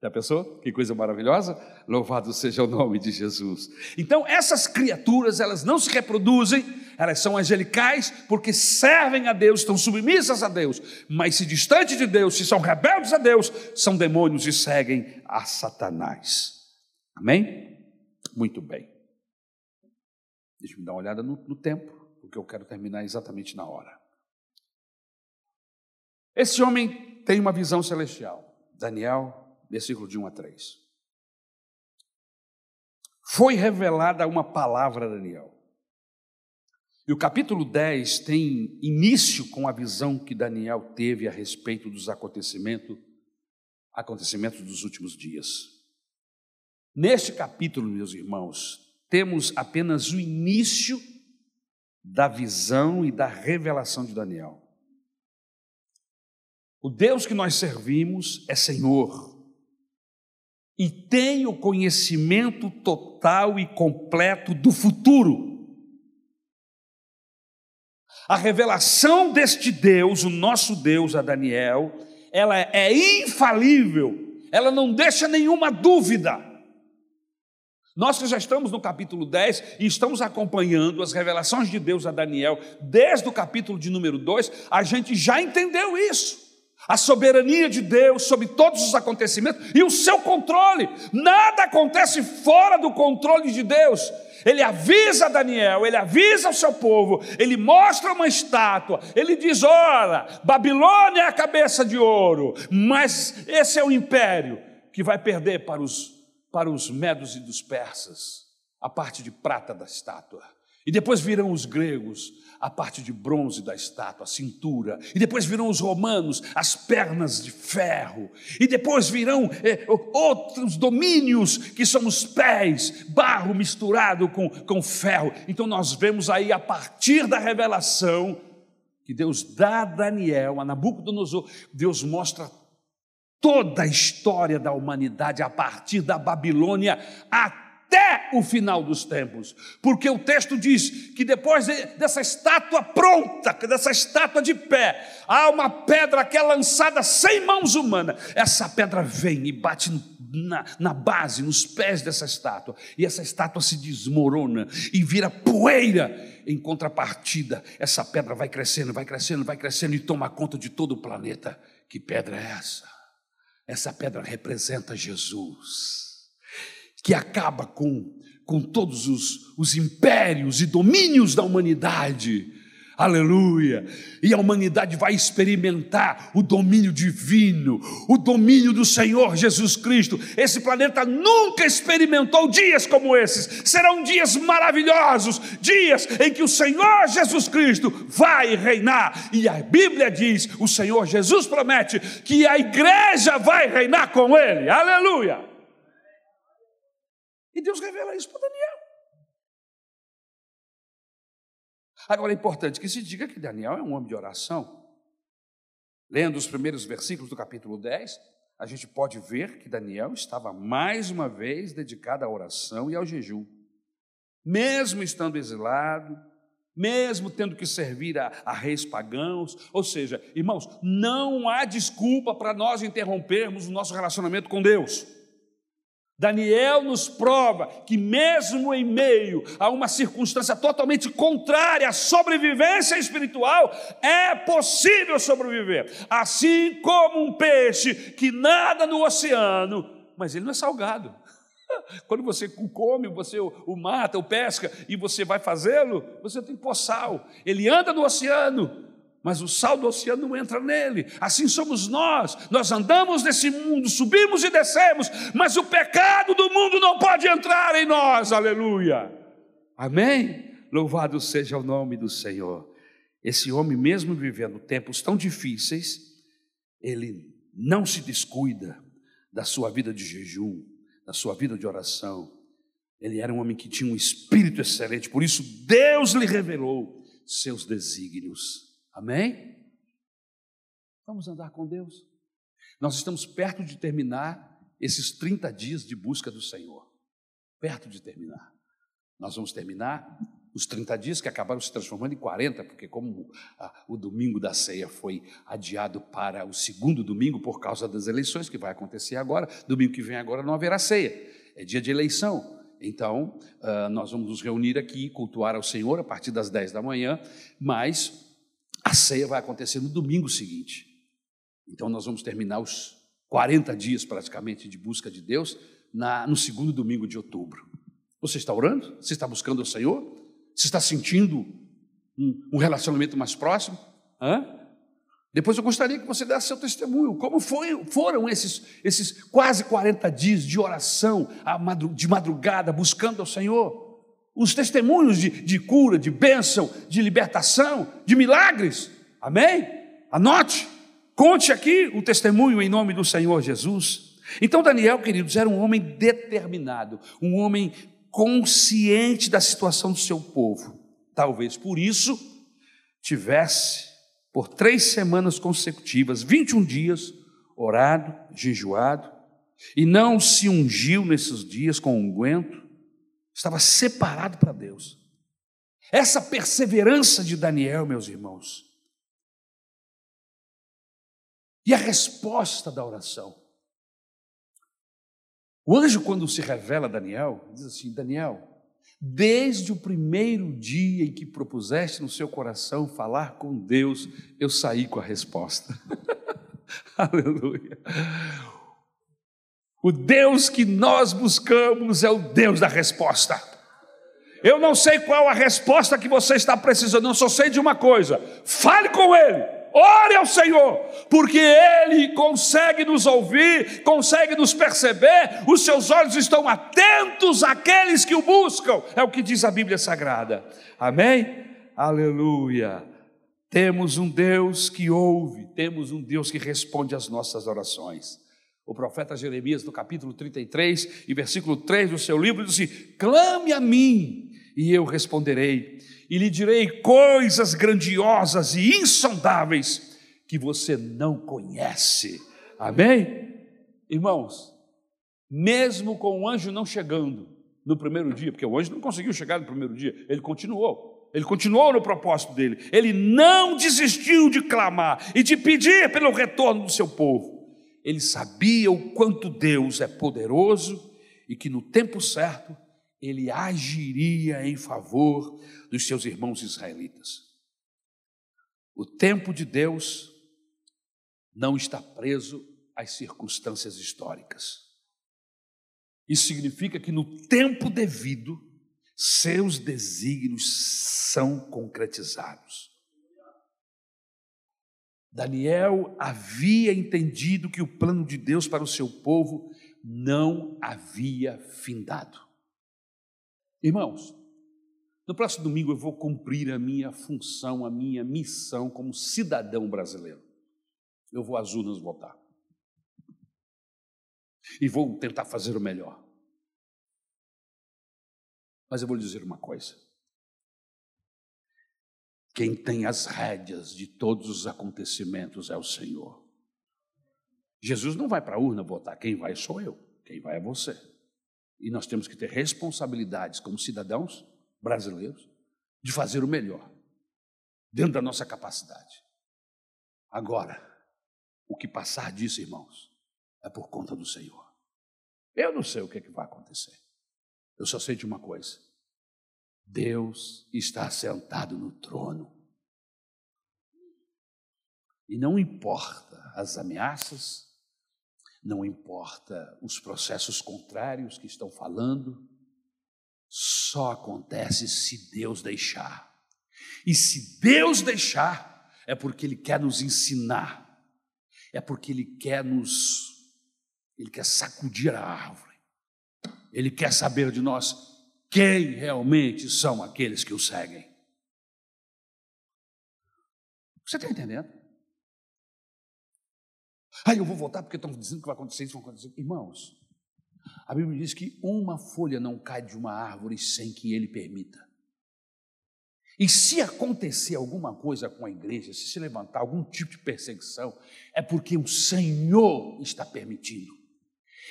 Já pensou? Que coisa maravilhosa? Louvado seja o nome de Jesus. Então, essas criaturas, elas não se reproduzem, elas são angelicais porque servem a Deus, estão submissas a Deus, mas se distante de Deus, se são rebeldes a Deus, são demônios e seguem a Satanás. Amém? Muito bem. Deixa eu dar uma olhada no, no tempo, porque eu quero terminar exatamente na hora. Esse homem tem uma visão celestial. Daniel, versículo de 1 a 3. Foi revelada uma palavra a Daniel. E o capítulo 10 tem início com a visão que Daniel teve a respeito dos acontecimentos, acontecimentos dos últimos dias. Neste capítulo, meus irmãos, temos apenas o início da visão e da revelação de Daniel. O Deus que nós servimos é Senhor e tem o conhecimento total e completo do futuro. A revelação deste Deus, o nosso Deus a Daniel, ela é infalível, ela não deixa nenhuma dúvida. Nós que já estamos no capítulo 10 e estamos acompanhando as revelações de Deus a Daniel, desde o capítulo de número 2, a gente já entendeu isso. A soberania de Deus sobre todos os acontecimentos e o seu controle. Nada acontece fora do controle de Deus. Ele avisa Daniel, ele avisa o seu povo, ele mostra uma estátua, ele diz: Ora, Babilônia é a cabeça de ouro, mas esse é o império que vai perder para os para os medos e dos persas a parte de prata da estátua. E depois virão os gregos, a parte de bronze da estátua, a cintura. E depois virão os romanos, as pernas de ferro. E depois virão é, outros domínios, que são os pés, barro misturado com, com ferro. Então nós vemos aí, a partir da revelação que Deus dá a Daniel, a Nabucodonosor, Deus mostra toda a história da humanidade a partir da Babilônia até o final dos tempos, porque o texto diz que depois dessa estátua pronta, dessa estátua de pé, há uma pedra que é lançada sem mãos humanas. Essa pedra vem e bate na, na, base, nos pés dessa estátua, e essa estátua se desmorona e vira poeira. Em contrapartida, essa pedra vai crescendo, vai crescendo, vai crescendo e toma conta de todo o planeta. Que pedra é essa? Essa pedra representa Jesus, que acaba com, com todos os, os impérios e domínios da humanidade. Aleluia! E a humanidade vai experimentar o domínio divino, o domínio do Senhor Jesus Cristo. Esse planeta nunca experimentou dias como esses. Serão dias maravilhosos, dias em que o Senhor Jesus Cristo vai reinar. E a Bíblia diz: o Senhor Jesus promete que a igreja vai reinar com ele. Aleluia! E Deus revela isso para Daniel. Agora é importante que se diga que Daniel é um homem de oração. Lendo os primeiros versículos do capítulo 10, a gente pode ver que Daniel estava mais uma vez dedicado à oração e ao jejum. Mesmo estando exilado, mesmo tendo que servir a, a reis pagãos, ou seja, irmãos, não há desculpa para nós interrompermos o nosso relacionamento com Deus. Daniel nos prova que, mesmo em meio a uma circunstância totalmente contrária à sobrevivência espiritual, é possível sobreviver. Assim como um peixe que nada no oceano, mas ele não é salgado. Quando você o come, você o mata, o pesca e você vai fazê-lo, você tem sal. Ele anda no oceano, mas o sal do oceano não entra nele. Assim somos nós. Nós andamos nesse mundo, subimos e descemos, mas o pecado do mundo não pode entrar em nós. Aleluia. Amém? Louvado seja o nome do Senhor. Esse homem, mesmo vivendo tempos tão difíceis, ele não se descuida da sua vida de jejum, da sua vida de oração. Ele era um homem que tinha um espírito excelente, por isso Deus lhe revelou seus desígnios. Amém? Vamos andar com Deus. Nós estamos perto de terminar esses 30 dias de busca do Senhor. Perto de terminar. Nós vamos terminar os 30 dias que acabaram se transformando em 40, porque como ah, o domingo da ceia foi adiado para o segundo domingo por causa das eleições que vai acontecer agora, domingo que vem agora não haverá ceia. É dia de eleição. Então, ah, nós vamos nos reunir aqui, cultuar ao Senhor a partir das 10 da manhã, mas a ceia vai acontecer no domingo seguinte. Então nós vamos terminar os 40 dias praticamente de busca de Deus na, no segundo domingo de outubro. Você está orando? Você está buscando o Senhor? Você está sentindo um, um relacionamento mais próximo? Hã? Depois eu gostaria que você desse seu testemunho. Como foi, foram esses, esses quase 40 dias de oração de madrugada, buscando ao Senhor? Os testemunhos de, de cura, de bênção, de libertação, de milagres. Amém? Anote, conte aqui o testemunho em nome do Senhor Jesus. Então, Daniel, queridos, era um homem determinado, um homem consciente da situação do seu povo. Talvez por isso tivesse, por três semanas consecutivas, 21 dias, orado, jejuado, e não se ungiu nesses dias com unguento, estava separado para Deus. Essa perseverança de Daniel, meus irmãos, e a resposta da oração. O anjo, quando se revela a Daniel, diz assim: Daniel, desde o primeiro dia em que propuseste no seu coração falar com Deus, eu saí com a resposta. Aleluia. O Deus que nós buscamos é o Deus da resposta. Eu não sei qual a resposta que você está precisando, eu só sei de uma coisa: fale com Ele. Ore ao Senhor, porque Ele consegue nos ouvir, consegue nos perceber, os seus olhos estão atentos àqueles que o buscam, é o que diz a Bíblia Sagrada. Amém? Aleluia. Temos um Deus que ouve, temos um Deus que responde às nossas orações. O profeta Jeremias, no capítulo 33 e versículo 3 do seu livro, diz assim: Clame a mim, e eu responderei e lhe direi coisas grandiosas e insondáveis que você não conhece. Amém? Irmãos, mesmo com o anjo não chegando no primeiro dia, porque o anjo não conseguiu chegar no primeiro dia, ele continuou. Ele continuou no propósito dele. Ele não desistiu de clamar e de pedir pelo retorno do seu povo. Ele sabia o quanto Deus é poderoso e que no tempo certo ele agiria em favor dos seus irmãos israelitas. O tempo de Deus não está preso às circunstâncias históricas. Isso significa que no tempo devido, seus desígnios são concretizados. Daniel havia entendido que o plano de Deus para o seu povo não havia findado. Irmãos, no próximo domingo eu vou cumprir a minha função, a minha missão como cidadão brasileiro. Eu vou às urnas votar. E vou tentar fazer o melhor. Mas eu vou lhe dizer uma coisa. Quem tem as rédeas de todos os acontecimentos é o Senhor. Jesus não vai para a urna votar, quem vai sou eu, quem vai é você. E nós temos que ter responsabilidades como cidadãos brasileiros de fazer o melhor, dentro da nossa capacidade. Agora, o que passar disso, irmãos, é por conta do Senhor. Eu não sei o que, é que vai acontecer. Eu só sei de uma coisa: Deus está sentado no trono. E não importa as ameaças, não importa os processos contrários que estão falando, só acontece se Deus deixar. E se Deus deixar, é porque Ele quer nos ensinar, é porque Ele quer nos, Ele quer sacudir a árvore, Ele quer saber de nós quem realmente são aqueles que o seguem. Você está entendendo? Ah, eu vou voltar porque estão dizendo que vai acontecer isso, vai acontecer. Irmãos, a Bíblia diz que uma folha não cai de uma árvore sem que ele permita. E se acontecer alguma coisa com a igreja, se se levantar algum tipo de perseguição, é porque o Senhor está permitindo.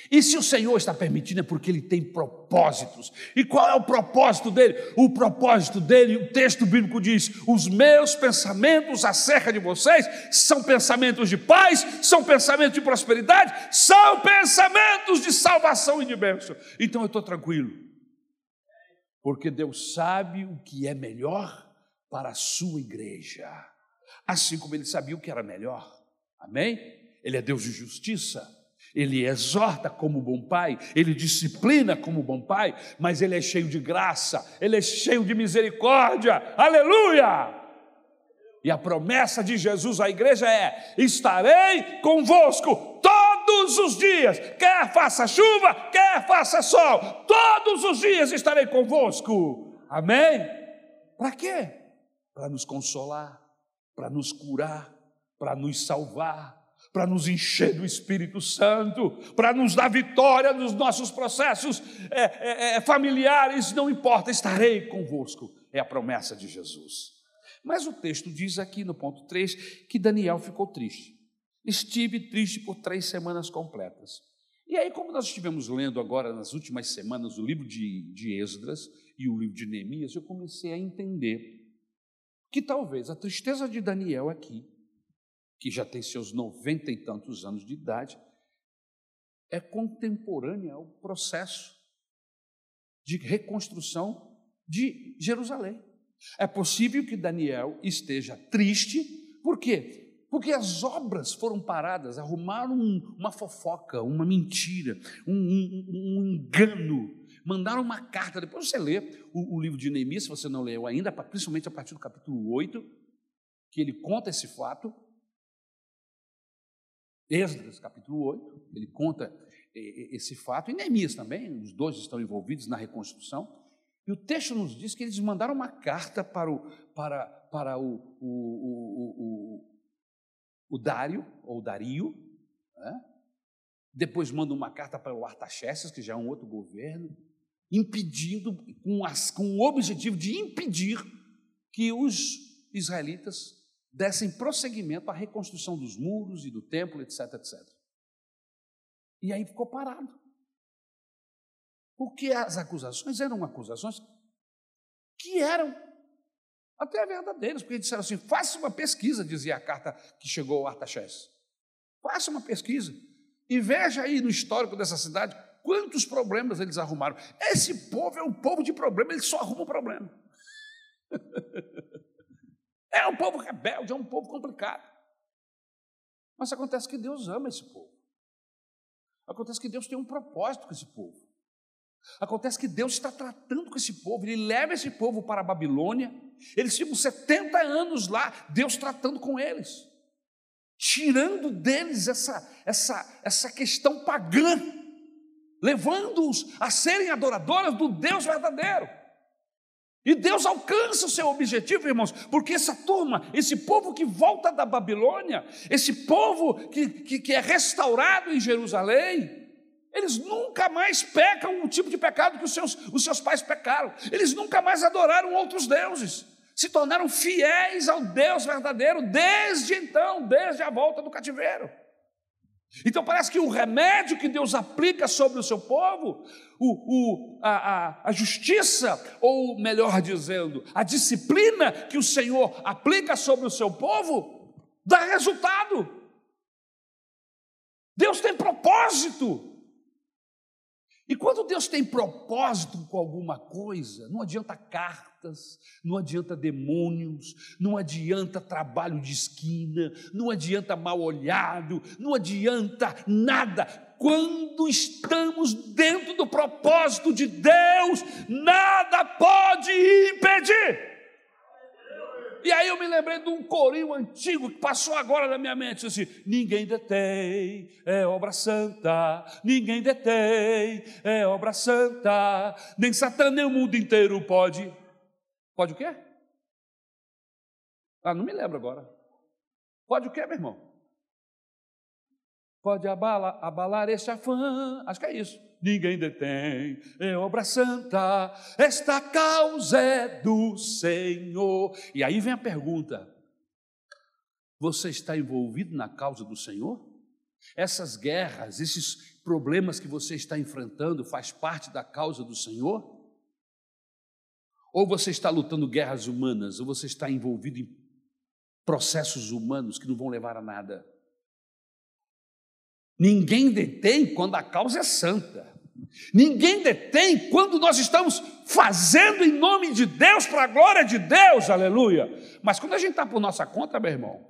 E se o Senhor está permitindo, é porque Ele tem propósitos. E qual é o propósito dele? O propósito dele, o texto bíblico diz: os meus pensamentos acerca de vocês são pensamentos de paz, são pensamentos de prosperidade, são pensamentos de salvação e de bênção. Então eu estou tranquilo, porque Deus sabe o que é melhor para a sua igreja, assim como Ele sabia o que era melhor. Amém? Ele é Deus de justiça ele exorta como bom pai, ele disciplina como bom pai, mas ele é cheio de graça, ele é cheio de misericórdia, aleluia! E a promessa de Jesus à igreja é: estarei convosco todos os dias, quer faça chuva, quer faça sol, todos os dias estarei convosco, amém? Para quê? Para nos consolar, para nos curar, para nos salvar, para nos encher do Espírito Santo, para nos dar vitória nos nossos processos é, é, é, familiares, não importa, estarei convosco. É a promessa de Jesus. Mas o texto diz aqui no ponto 3 que Daniel ficou triste. Estive triste por três semanas completas. E aí, como nós estivemos lendo agora nas últimas semanas o livro de, de Esdras e o livro de Neemias, eu comecei a entender que talvez a tristeza de Daniel aqui, que já tem seus noventa e tantos anos de idade, é contemporânea ao processo de reconstrução de Jerusalém. É possível que Daniel esteja triste, por quê? Porque as obras foram paradas, arrumaram uma fofoca, uma mentira, um, um, um engano, mandaram uma carta. Depois você lê o, o, livro de Neemias, se você não leu ainda, principalmente a partir do capítulo 8, que ele conta esse fato. Esdras, capítulo 8, ele conta esse fato, e Neemias também, os dois estão envolvidos na reconstrução. E o texto nos diz que eles mandaram uma carta para o, para, para o, o, o, o Dário, ou Dario, né? depois manda uma carta para o Artaxerxes, que já é um outro governo, impedindo, com, as, com o objetivo de impedir que os israelitas dessem prosseguimento à reconstrução dos muros e do templo, etc, etc. E aí ficou parado. Porque as acusações eram acusações que eram até verdadeiras, porque disseram assim: faça uma pesquisa, dizia a carta que chegou ao Artaxerxes. Faça uma pesquisa e veja aí no histórico dessa cidade quantos problemas eles arrumaram. Esse povo é um povo de problema, ele só arruma problema. é um povo rebelde, é um povo complicado. Mas acontece que Deus ama esse povo. Acontece que Deus tem um propósito com esse povo. Acontece que Deus está tratando com esse povo, ele leva esse povo para a Babilônia, eles ficam 70 anos lá, Deus tratando com eles, tirando deles essa, essa, essa questão pagã, levando-os a serem adoradores do Deus verdadeiro. E Deus alcança o seu objetivo, irmãos, porque essa turma, esse povo que volta da Babilônia, esse povo que, que, que é restaurado em Jerusalém, eles nunca mais pecam o tipo de pecado que os seus, os seus pais pecaram. Eles nunca mais adoraram outros deuses. Se tornaram fiéis ao Deus verdadeiro desde então, desde a volta do cativeiro. Então parece que o remédio que Deus aplica sobre o seu povo, o, o, a, a, a justiça, ou melhor dizendo, a disciplina que o Senhor aplica sobre o seu povo, dá resultado. Deus tem propósito. E quando Deus tem propósito com alguma coisa, não adianta cartas, não adianta demônios, não adianta trabalho de esquina, não adianta mal olhado, não adianta nada. Quando estamos dentro do propósito de Deus, nada pode impedir. E aí eu me lembrei de um corinho antigo que passou agora na minha mente, assim, ninguém detém, é obra santa, ninguém detém, é obra santa, nem Satã nem o mundo inteiro pode. Pode o quê? Ah, não me lembro agora. Pode o quê, meu irmão? Pode abalar, abalar este afã, acho que é isso ninguém detém, é obra santa, esta causa é do Senhor. E aí vem a pergunta: você está envolvido na causa do Senhor? Essas guerras, esses problemas que você está enfrentando, faz parte da causa do Senhor? Ou você está lutando guerras humanas, ou você está envolvido em processos humanos que não vão levar a nada? Ninguém detém quando a causa é santa. Ninguém detém quando nós estamos fazendo em nome de Deus, para a glória de Deus, aleluia. Mas quando a gente está por nossa conta, meu irmão.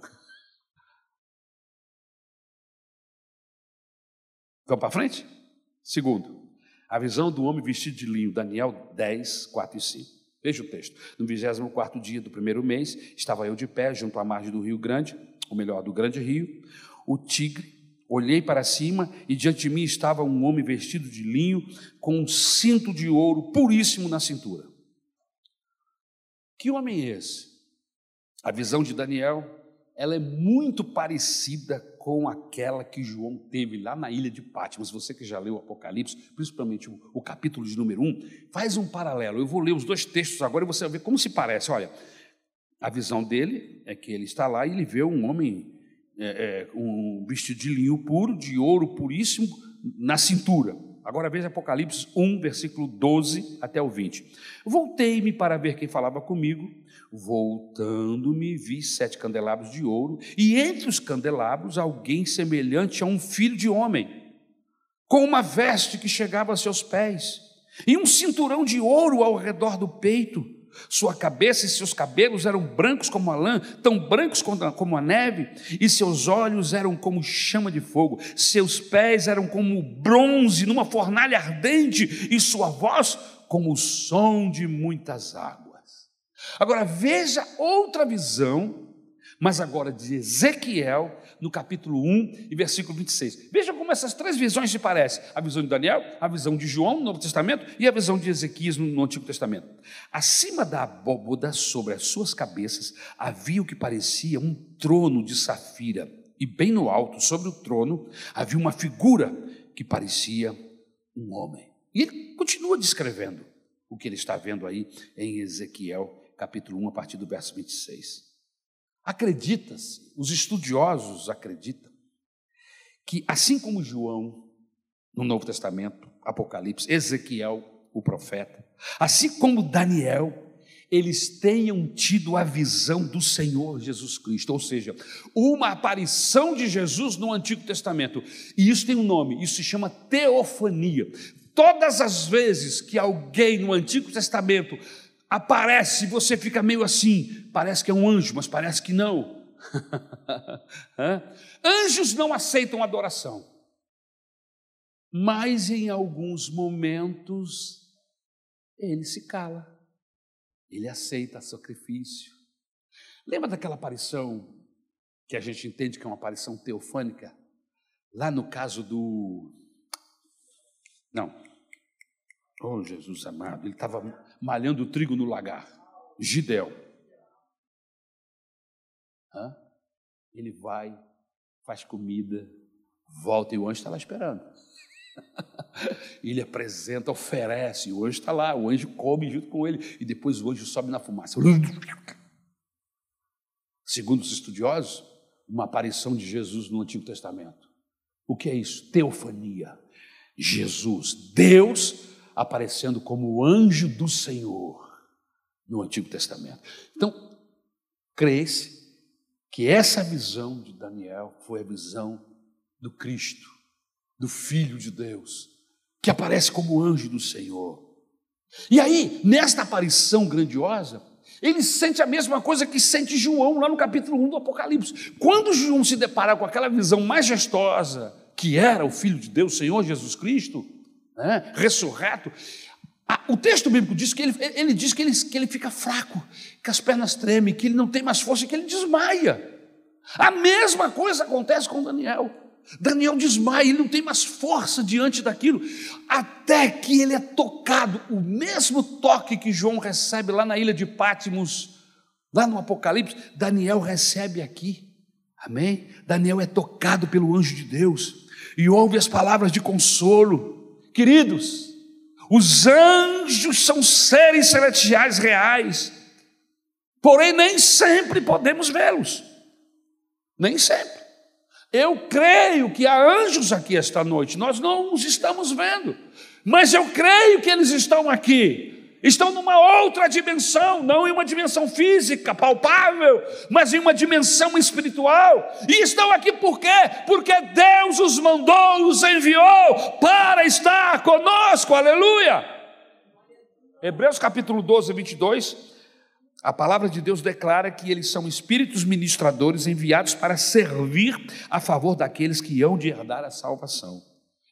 Vamos para frente? Segundo, a visão do homem vestido de linho, Daniel 10, 4 e 5. Veja o texto. No 24 dia do primeiro mês, estava eu de pé junto à margem do Rio Grande, ou melhor, do Grande Rio. O tigre Olhei para cima e diante de mim estava um homem vestido de linho, com um cinto de ouro puríssimo na cintura. Que homem é esse? A visão de Daniel, ela é muito parecida com aquela que João teve lá na ilha de Patmos. Você que já leu o Apocalipse, principalmente o, o capítulo de número 1, faz um paralelo. Eu vou ler os dois textos agora e você vai ver como se parece. Olha, a visão dele é que ele está lá e ele vê um homem é, é, um vestido de linho puro, de ouro puríssimo, na cintura. Agora veja Apocalipse 1, versículo 12 até o 20. Voltei-me para ver quem falava comigo. Voltando-me, vi sete candelabros de ouro, e entre os candelabros alguém semelhante a um filho de homem, com uma veste que chegava a seus pés, e um cinturão de ouro ao redor do peito sua cabeça e seus cabelos eram brancos como a lã, tão brancos como a neve, e seus olhos eram como chama de fogo, seus pés eram como bronze numa fornalha ardente, e sua voz como o som de muitas águas. Agora veja outra visão, mas agora de Ezequiel, no capítulo 1 e versículo 26. Veja como essas três visões se parecem: a visão de Daniel, a visão de João no Novo Testamento e a visão de Ezequias no Antigo Testamento. Acima da abóboda, sobre as suas cabeças, havia o que parecia um trono de safira, e bem no alto, sobre o trono, havia uma figura que parecia um homem. E ele continua descrevendo o que ele está vendo aí em Ezequiel, capítulo 1, a partir do verso 26. Acredita-se, os estudiosos acreditam, que assim como João, no Novo Testamento, Apocalipse, Ezequiel, o profeta, assim como Daniel, eles tenham tido a visão do Senhor Jesus Cristo, ou seja, uma aparição de Jesus no Antigo Testamento. E isso tem um nome, isso se chama teofania. Todas as vezes que alguém no Antigo Testamento aparece, você fica meio assim, parece que é um anjo, mas parece que não. Anjos não aceitam adoração, mas em alguns momentos ele se cala, ele aceita sacrifício. Lembra daquela aparição que a gente entende que é uma aparição teofânica? Lá no caso do. Não. Oh, Jesus amado, ele estava malhando trigo no lagar. Gidel. Hã? Ele vai, faz comida, volta e o anjo está lá esperando. ele apresenta, oferece, o anjo está lá, o anjo come junto com ele, e depois o anjo sobe na fumaça. Segundo os estudiosos, uma aparição de Jesus no Antigo Testamento. O que é isso? Teofania. Jesus, Deus aparecendo como o anjo do Senhor no Antigo Testamento. Então, crê-se que essa visão de Daniel foi a visão do Cristo, do Filho de Deus, que aparece como anjo do Senhor. E aí, nesta aparição grandiosa, ele sente a mesma coisa que sente João lá no capítulo 1 do Apocalipse. Quando João se depara com aquela visão majestosa, que era o Filho de Deus, Senhor Jesus Cristo, né, ressurreto. O texto bíblico diz que ele, ele diz que ele, que ele fica fraco, que as pernas tremem, que ele não tem mais força, que ele desmaia. A mesma coisa acontece com Daniel. Daniel desmaia, ele não tem mais força diante daquilo, até que ele é tocado, o mesmo toque que João recebe lá na ilha de Pátimos, lá no Apocalipse, Daniel recebe aqui. Amém? Daniel é tocado pelo anjo de Deus e ouve as palavras de consolo. Queridos, os anjos são seres celestiais reais, porém nem sempre podemos vê-los. Nem sempre. Eu creio que há anjos aqui esta noite, nós não os estamos vendo, mas eu creio que eles estão aqui estão numa outra dimensão, não em uma dimensão física, palpável, mas em uma dimensão espiritual. E estão aqui por quê? Porque Deus os mandou, os enviou para estar conosco, aleluia. Hebreus capítulo 12, 22. A palavra de Deus declara que eles são espíritos ministradores enviados para servir a favor daqueles que hão de herdar a salvação.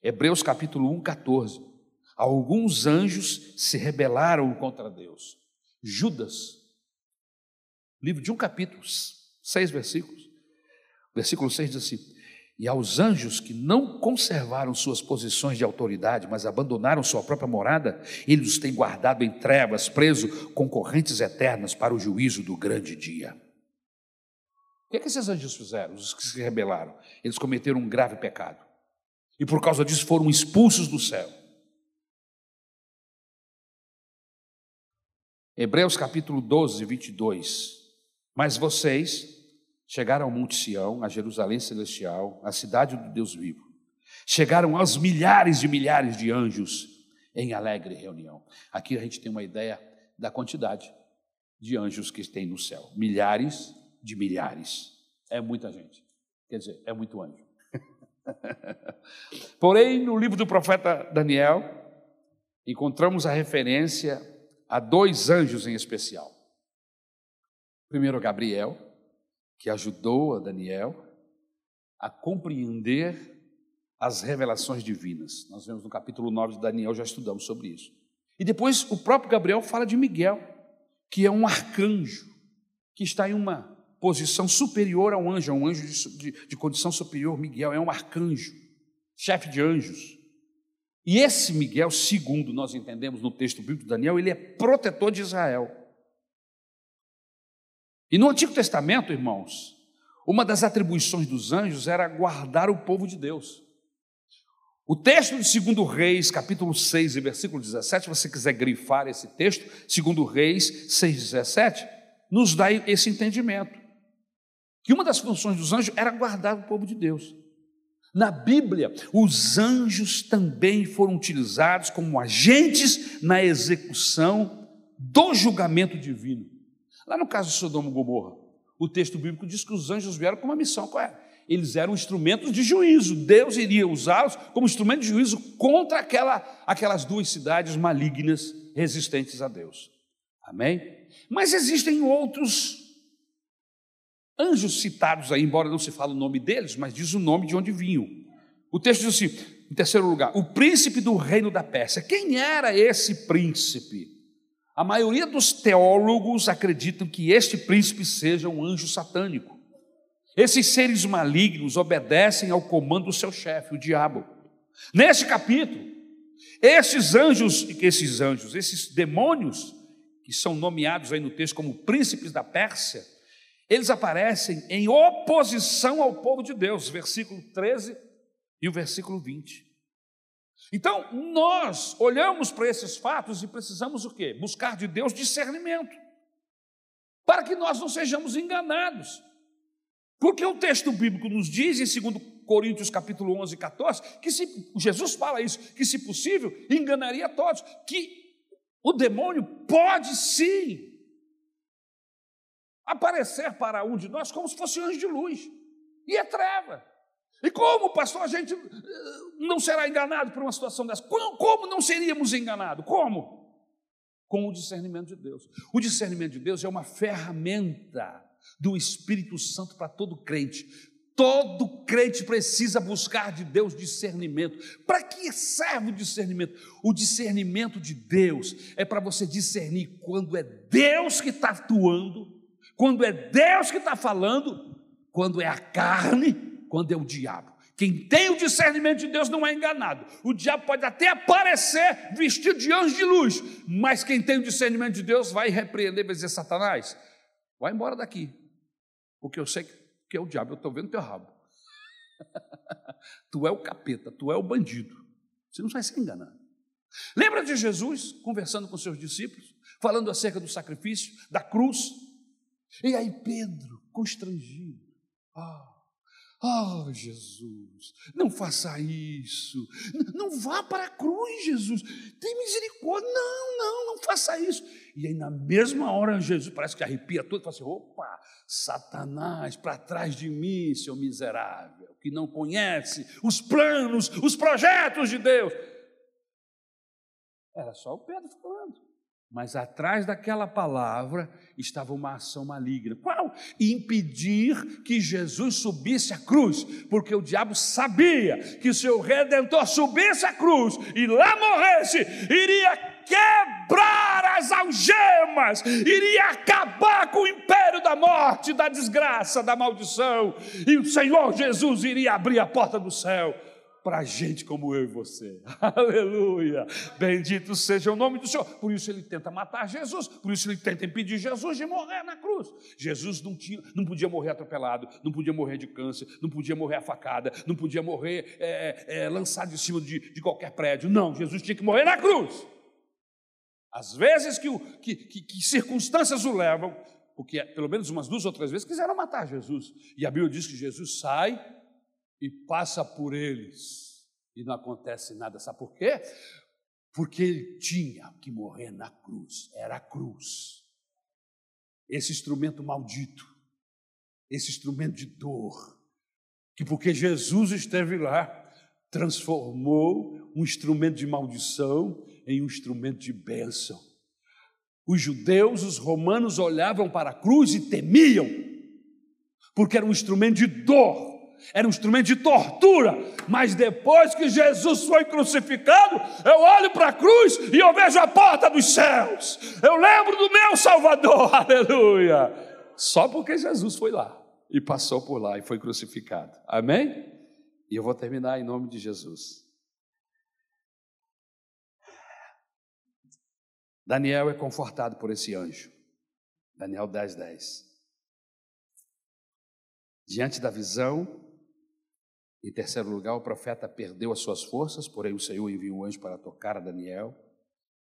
Hebreus capítulo 1, 14. Alguns anjos se rebelaram contra Deus. Judas, livro de um capítulo, seis versículos. Versículo 6 diz assim: E aos anjos que não conservaram suas posições de autoridade, mas abandonaram sua própria morada, ele os tem guardado em trevas, preso com correntes eternas para o juízo do grande dia. O que, é que esses anjos fizeram, os que se rebelaram? Eles cometeram um grave pecado. E por causa disso foram expulsos do céu. Hebreus capítulo 12, 22. Mas vocês chegaram ao Monte Sião, a Jerusalém Celestial, a cidade do Deus vivo. chegaram aos milhares de milhares de anjos em alegre reunião. Aqui a gente tem uma ideia da quantidade de anjos que tem no céu: milhares de milhares. É muita gente. Quer dizer, é muito anjo. Porém, no livro do profeta Daniel, encontramos a referência a dois anjos em especial. Primeiro, Gabriel, que ajudou a Daniel a compreender as revelações divinas. Nós vemos no capítulo 9 de Daniel, já estudamos sobre isso. E depois o próprio Gabriel fala de Miguel, que é um arcanjo, que está em uma posição superior ao anjo, é um anjo de, de, de condição superior. Miguel é um arcanjo, chefe de anjos. E esse Miguel, segundo nós entendemos no texto bíblico de Daniel, ele é protetor de Israel. E no Antigo Testamento, irmãos, uma das atribuições dos anjos era guardar o povo de Deus. O texto de 2 Reis, capítulo 6 e versículo 17, se você quiser grifar esse texto, 2 Reis 6, 17, nos dá esse entendimento. Que uma das funções dos anjos era guardar o povo de Deus. Na Bíblia, os anjos também foram utilizados como agentes na execução do julgamento divino. Lá no caso de Sodoma e Gomorra, o texto bíblico diz que os anjos vieram com uma missão, qual é? eles eram instrumentos de juízo. Deus iria usá-los como instrumento de juízo contra aquela, aquelas duas cidades malignas resistentes a Deus. Amém? Mas existem outros anjos citados aí, embora não se fale o nome deles, mas diz o nome de onde vinham. O texto diz assim, em terceiro lugar, o príncipe do reino da Pérsia. Quem era esse príncipe? A maioria dos teólogos acreditam que este príncipe seja um anjo satânico. Esses seres malignos obedecem ao comando do seu chefe, o diabo. Neste capítulo, esses anjos, esses anjos, esses demônios, que são nomeados aí no texto como príncipes da Pérsia, eles aparecem em oposição ao povo de Deus, versículo 13 e o versículo 20. Então, nós olhamos para esses fatos e precisamos o quê? Buscar de Deus discernimento, para que nós não sejamos enganados. Porque o texto bíblico nos diz, em 2 Coríntios capítulo 11, 14, que se, Jesus fala isso, que se possível, enganaria todos, que o demônio pode sim aparecer para um de nós como se fosse anjo de luz, e é treva. E como, pastor, a gente eh, não será enganado por uma situação dessa? Como não seríamos enganados? Como? Com o discernimento de Deus. O discernimento de Deus é uma ferramenta do Espírito Santo para todo crente. Todo crente precisa buscar de Deus discernimento. Para que serve o discernimento? O discernimento de Deus é para você discernir quando é Deus que está atuando, quando é Deus que está falando, quando é a carne, quando é o diabo. Quem tem o discernimento de Deus não é enganado. O diabo pode até aparecer vestido de anjo de luz, mas quem tem o discernimento de Deus vai repreender, vai dizer: Satanás, vai embora daqui, porque eu sei que é o diabo, eu estou vendo teu rabo. tu é o capeta, tu é o bandido. Você não vai ser enganado. Lembra de Jesus conversando com seus discípulos, falando acerca do sacrifício, da cruz? E aí Pedro, constrangido, ah, Oh, Jesus, não faça isso. Não vá para a cruz, Jesus. Tem misericórdia. Não, não, não faça isso. E aí, na mesma hora, Jesus parece que arrepia todo fala assim: opa, Satanás, para trás de mim, seu miserável, que não conhece os planos, os projetos de Deus. Era só o Pedro falando. Mas atrás daquela palavra estava uma ação maligna. Qual? Impedir que Jesus subisse à cruz, porque o diabo sabia que o seu redentor subisse à cruz e lá morresse, iria quebrar as algemas, iria acabar com o império da morte, da desgraça, da maldição, e o Senhor Jesus iria abrir a porta do céu para gente como eu e você. Aleluia! Bendito seja o nome do Senhor. Por isso ele tenta matar Jesus, por isso ele tenta impedir Jesus de morrer na cruz. Jesus não, tinha, não podia morrer atropelado, não podia morrer de câncer, não podia morrer afacada, não podia morrer é, é, lançado de cima de, de qualquer prédio. Não, Jesus tinha que morrer na cruz. Às vezes que, que, que, que circunstâncias o levam, porque pelo menos umas duas ou três vezes quiseram matar Jesus. E a Bíblia diz que Jesus sai e passa por eles. e não acontece nada. Sabe por quê? Porque ele tinha que morrer na cruz. Era a cruz. Esse instrumento maldito, esse instrumento de dor, que porque Jesus esteve lá, transformou um instrumento de maldição em um instrumento de bênção. Os judeus, os romanos olhavam para a cruz e temiam, porque era um instrumento de dor, era um instrumento de tortura, mas depois que Jesus foi crucificado, eu olho para a cruz e eu vejo a porta dos céus, eu lembro do meu Salvador, aleluia, só porque Jesus foi lá e passou por lá e foi crucificado, amém? E eu vou terminar em nome de Jesus. Daniel é confortado por esse anjo. Daniel 10, 10. Diante da visão, em terceiro lugar, o profeta perdeu as suas forças, porém o Senhor enviou um anjo para tocar a Daniel,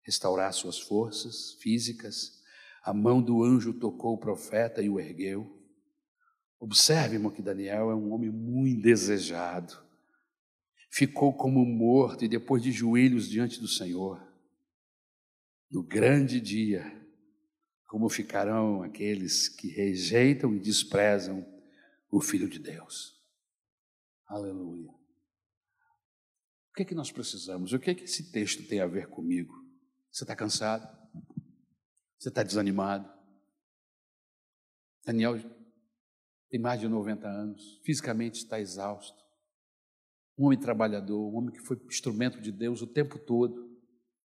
restaurar suas forças físicas. A mão do anjo tocou o profeta e o ergueu. Observe, irmão, que Daniel é um homem muito desejado. Ficou como morto e depois de joelhos diante do Senhor. No grande dia, como ficarão aqueles que rejeitam e desprezam o Filho de Deus. Aleluia. O que é que nós precisamos? O que é que esse texto tem a ver comigo? Você está cansado? Você está desanimado? Daniel tem mais de 90 anos, fisicamente está exausto. Um homem trabalhador, um homem que foi instrumento de Deus o tempo todo,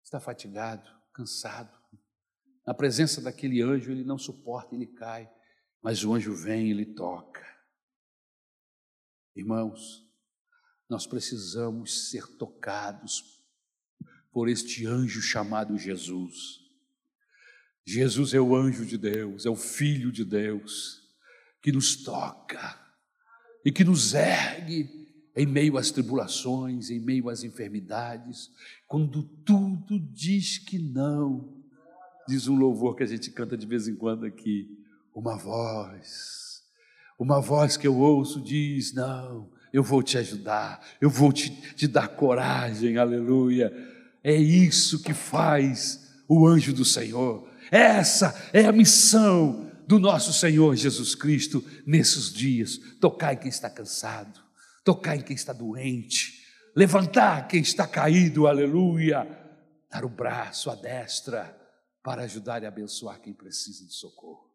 está fatigado, cansado. Na presença daquele anjo, ele não suporta, ele cai, mas o anjo vem e ele toca. Irmãos, nós precisamos ser tocados por este anjo chamado Jesus. Jesus é o anjo de Deus, é o Filho de Deus, que nos toca e que nos ergue em meio às tribulações, em meio às enfermidades, quando tudo diz que não. Diz um louvor que a gente canta de vez em quando aqui, uma voz uma voz que eu ouço diz: Não, eu vou te ajudar, eu vou te, te dar coragem, aleluia. É isso que faz o anjo do Senhor. Essa é a missão do nosso Senhor Jesus Cristo nesses dias: tocar em quem está cansado, tocar em quem está doente, levantar quem está caído, aleluia, dar o braço, a destra, para ajudar e abençoar quem precisa de socorro.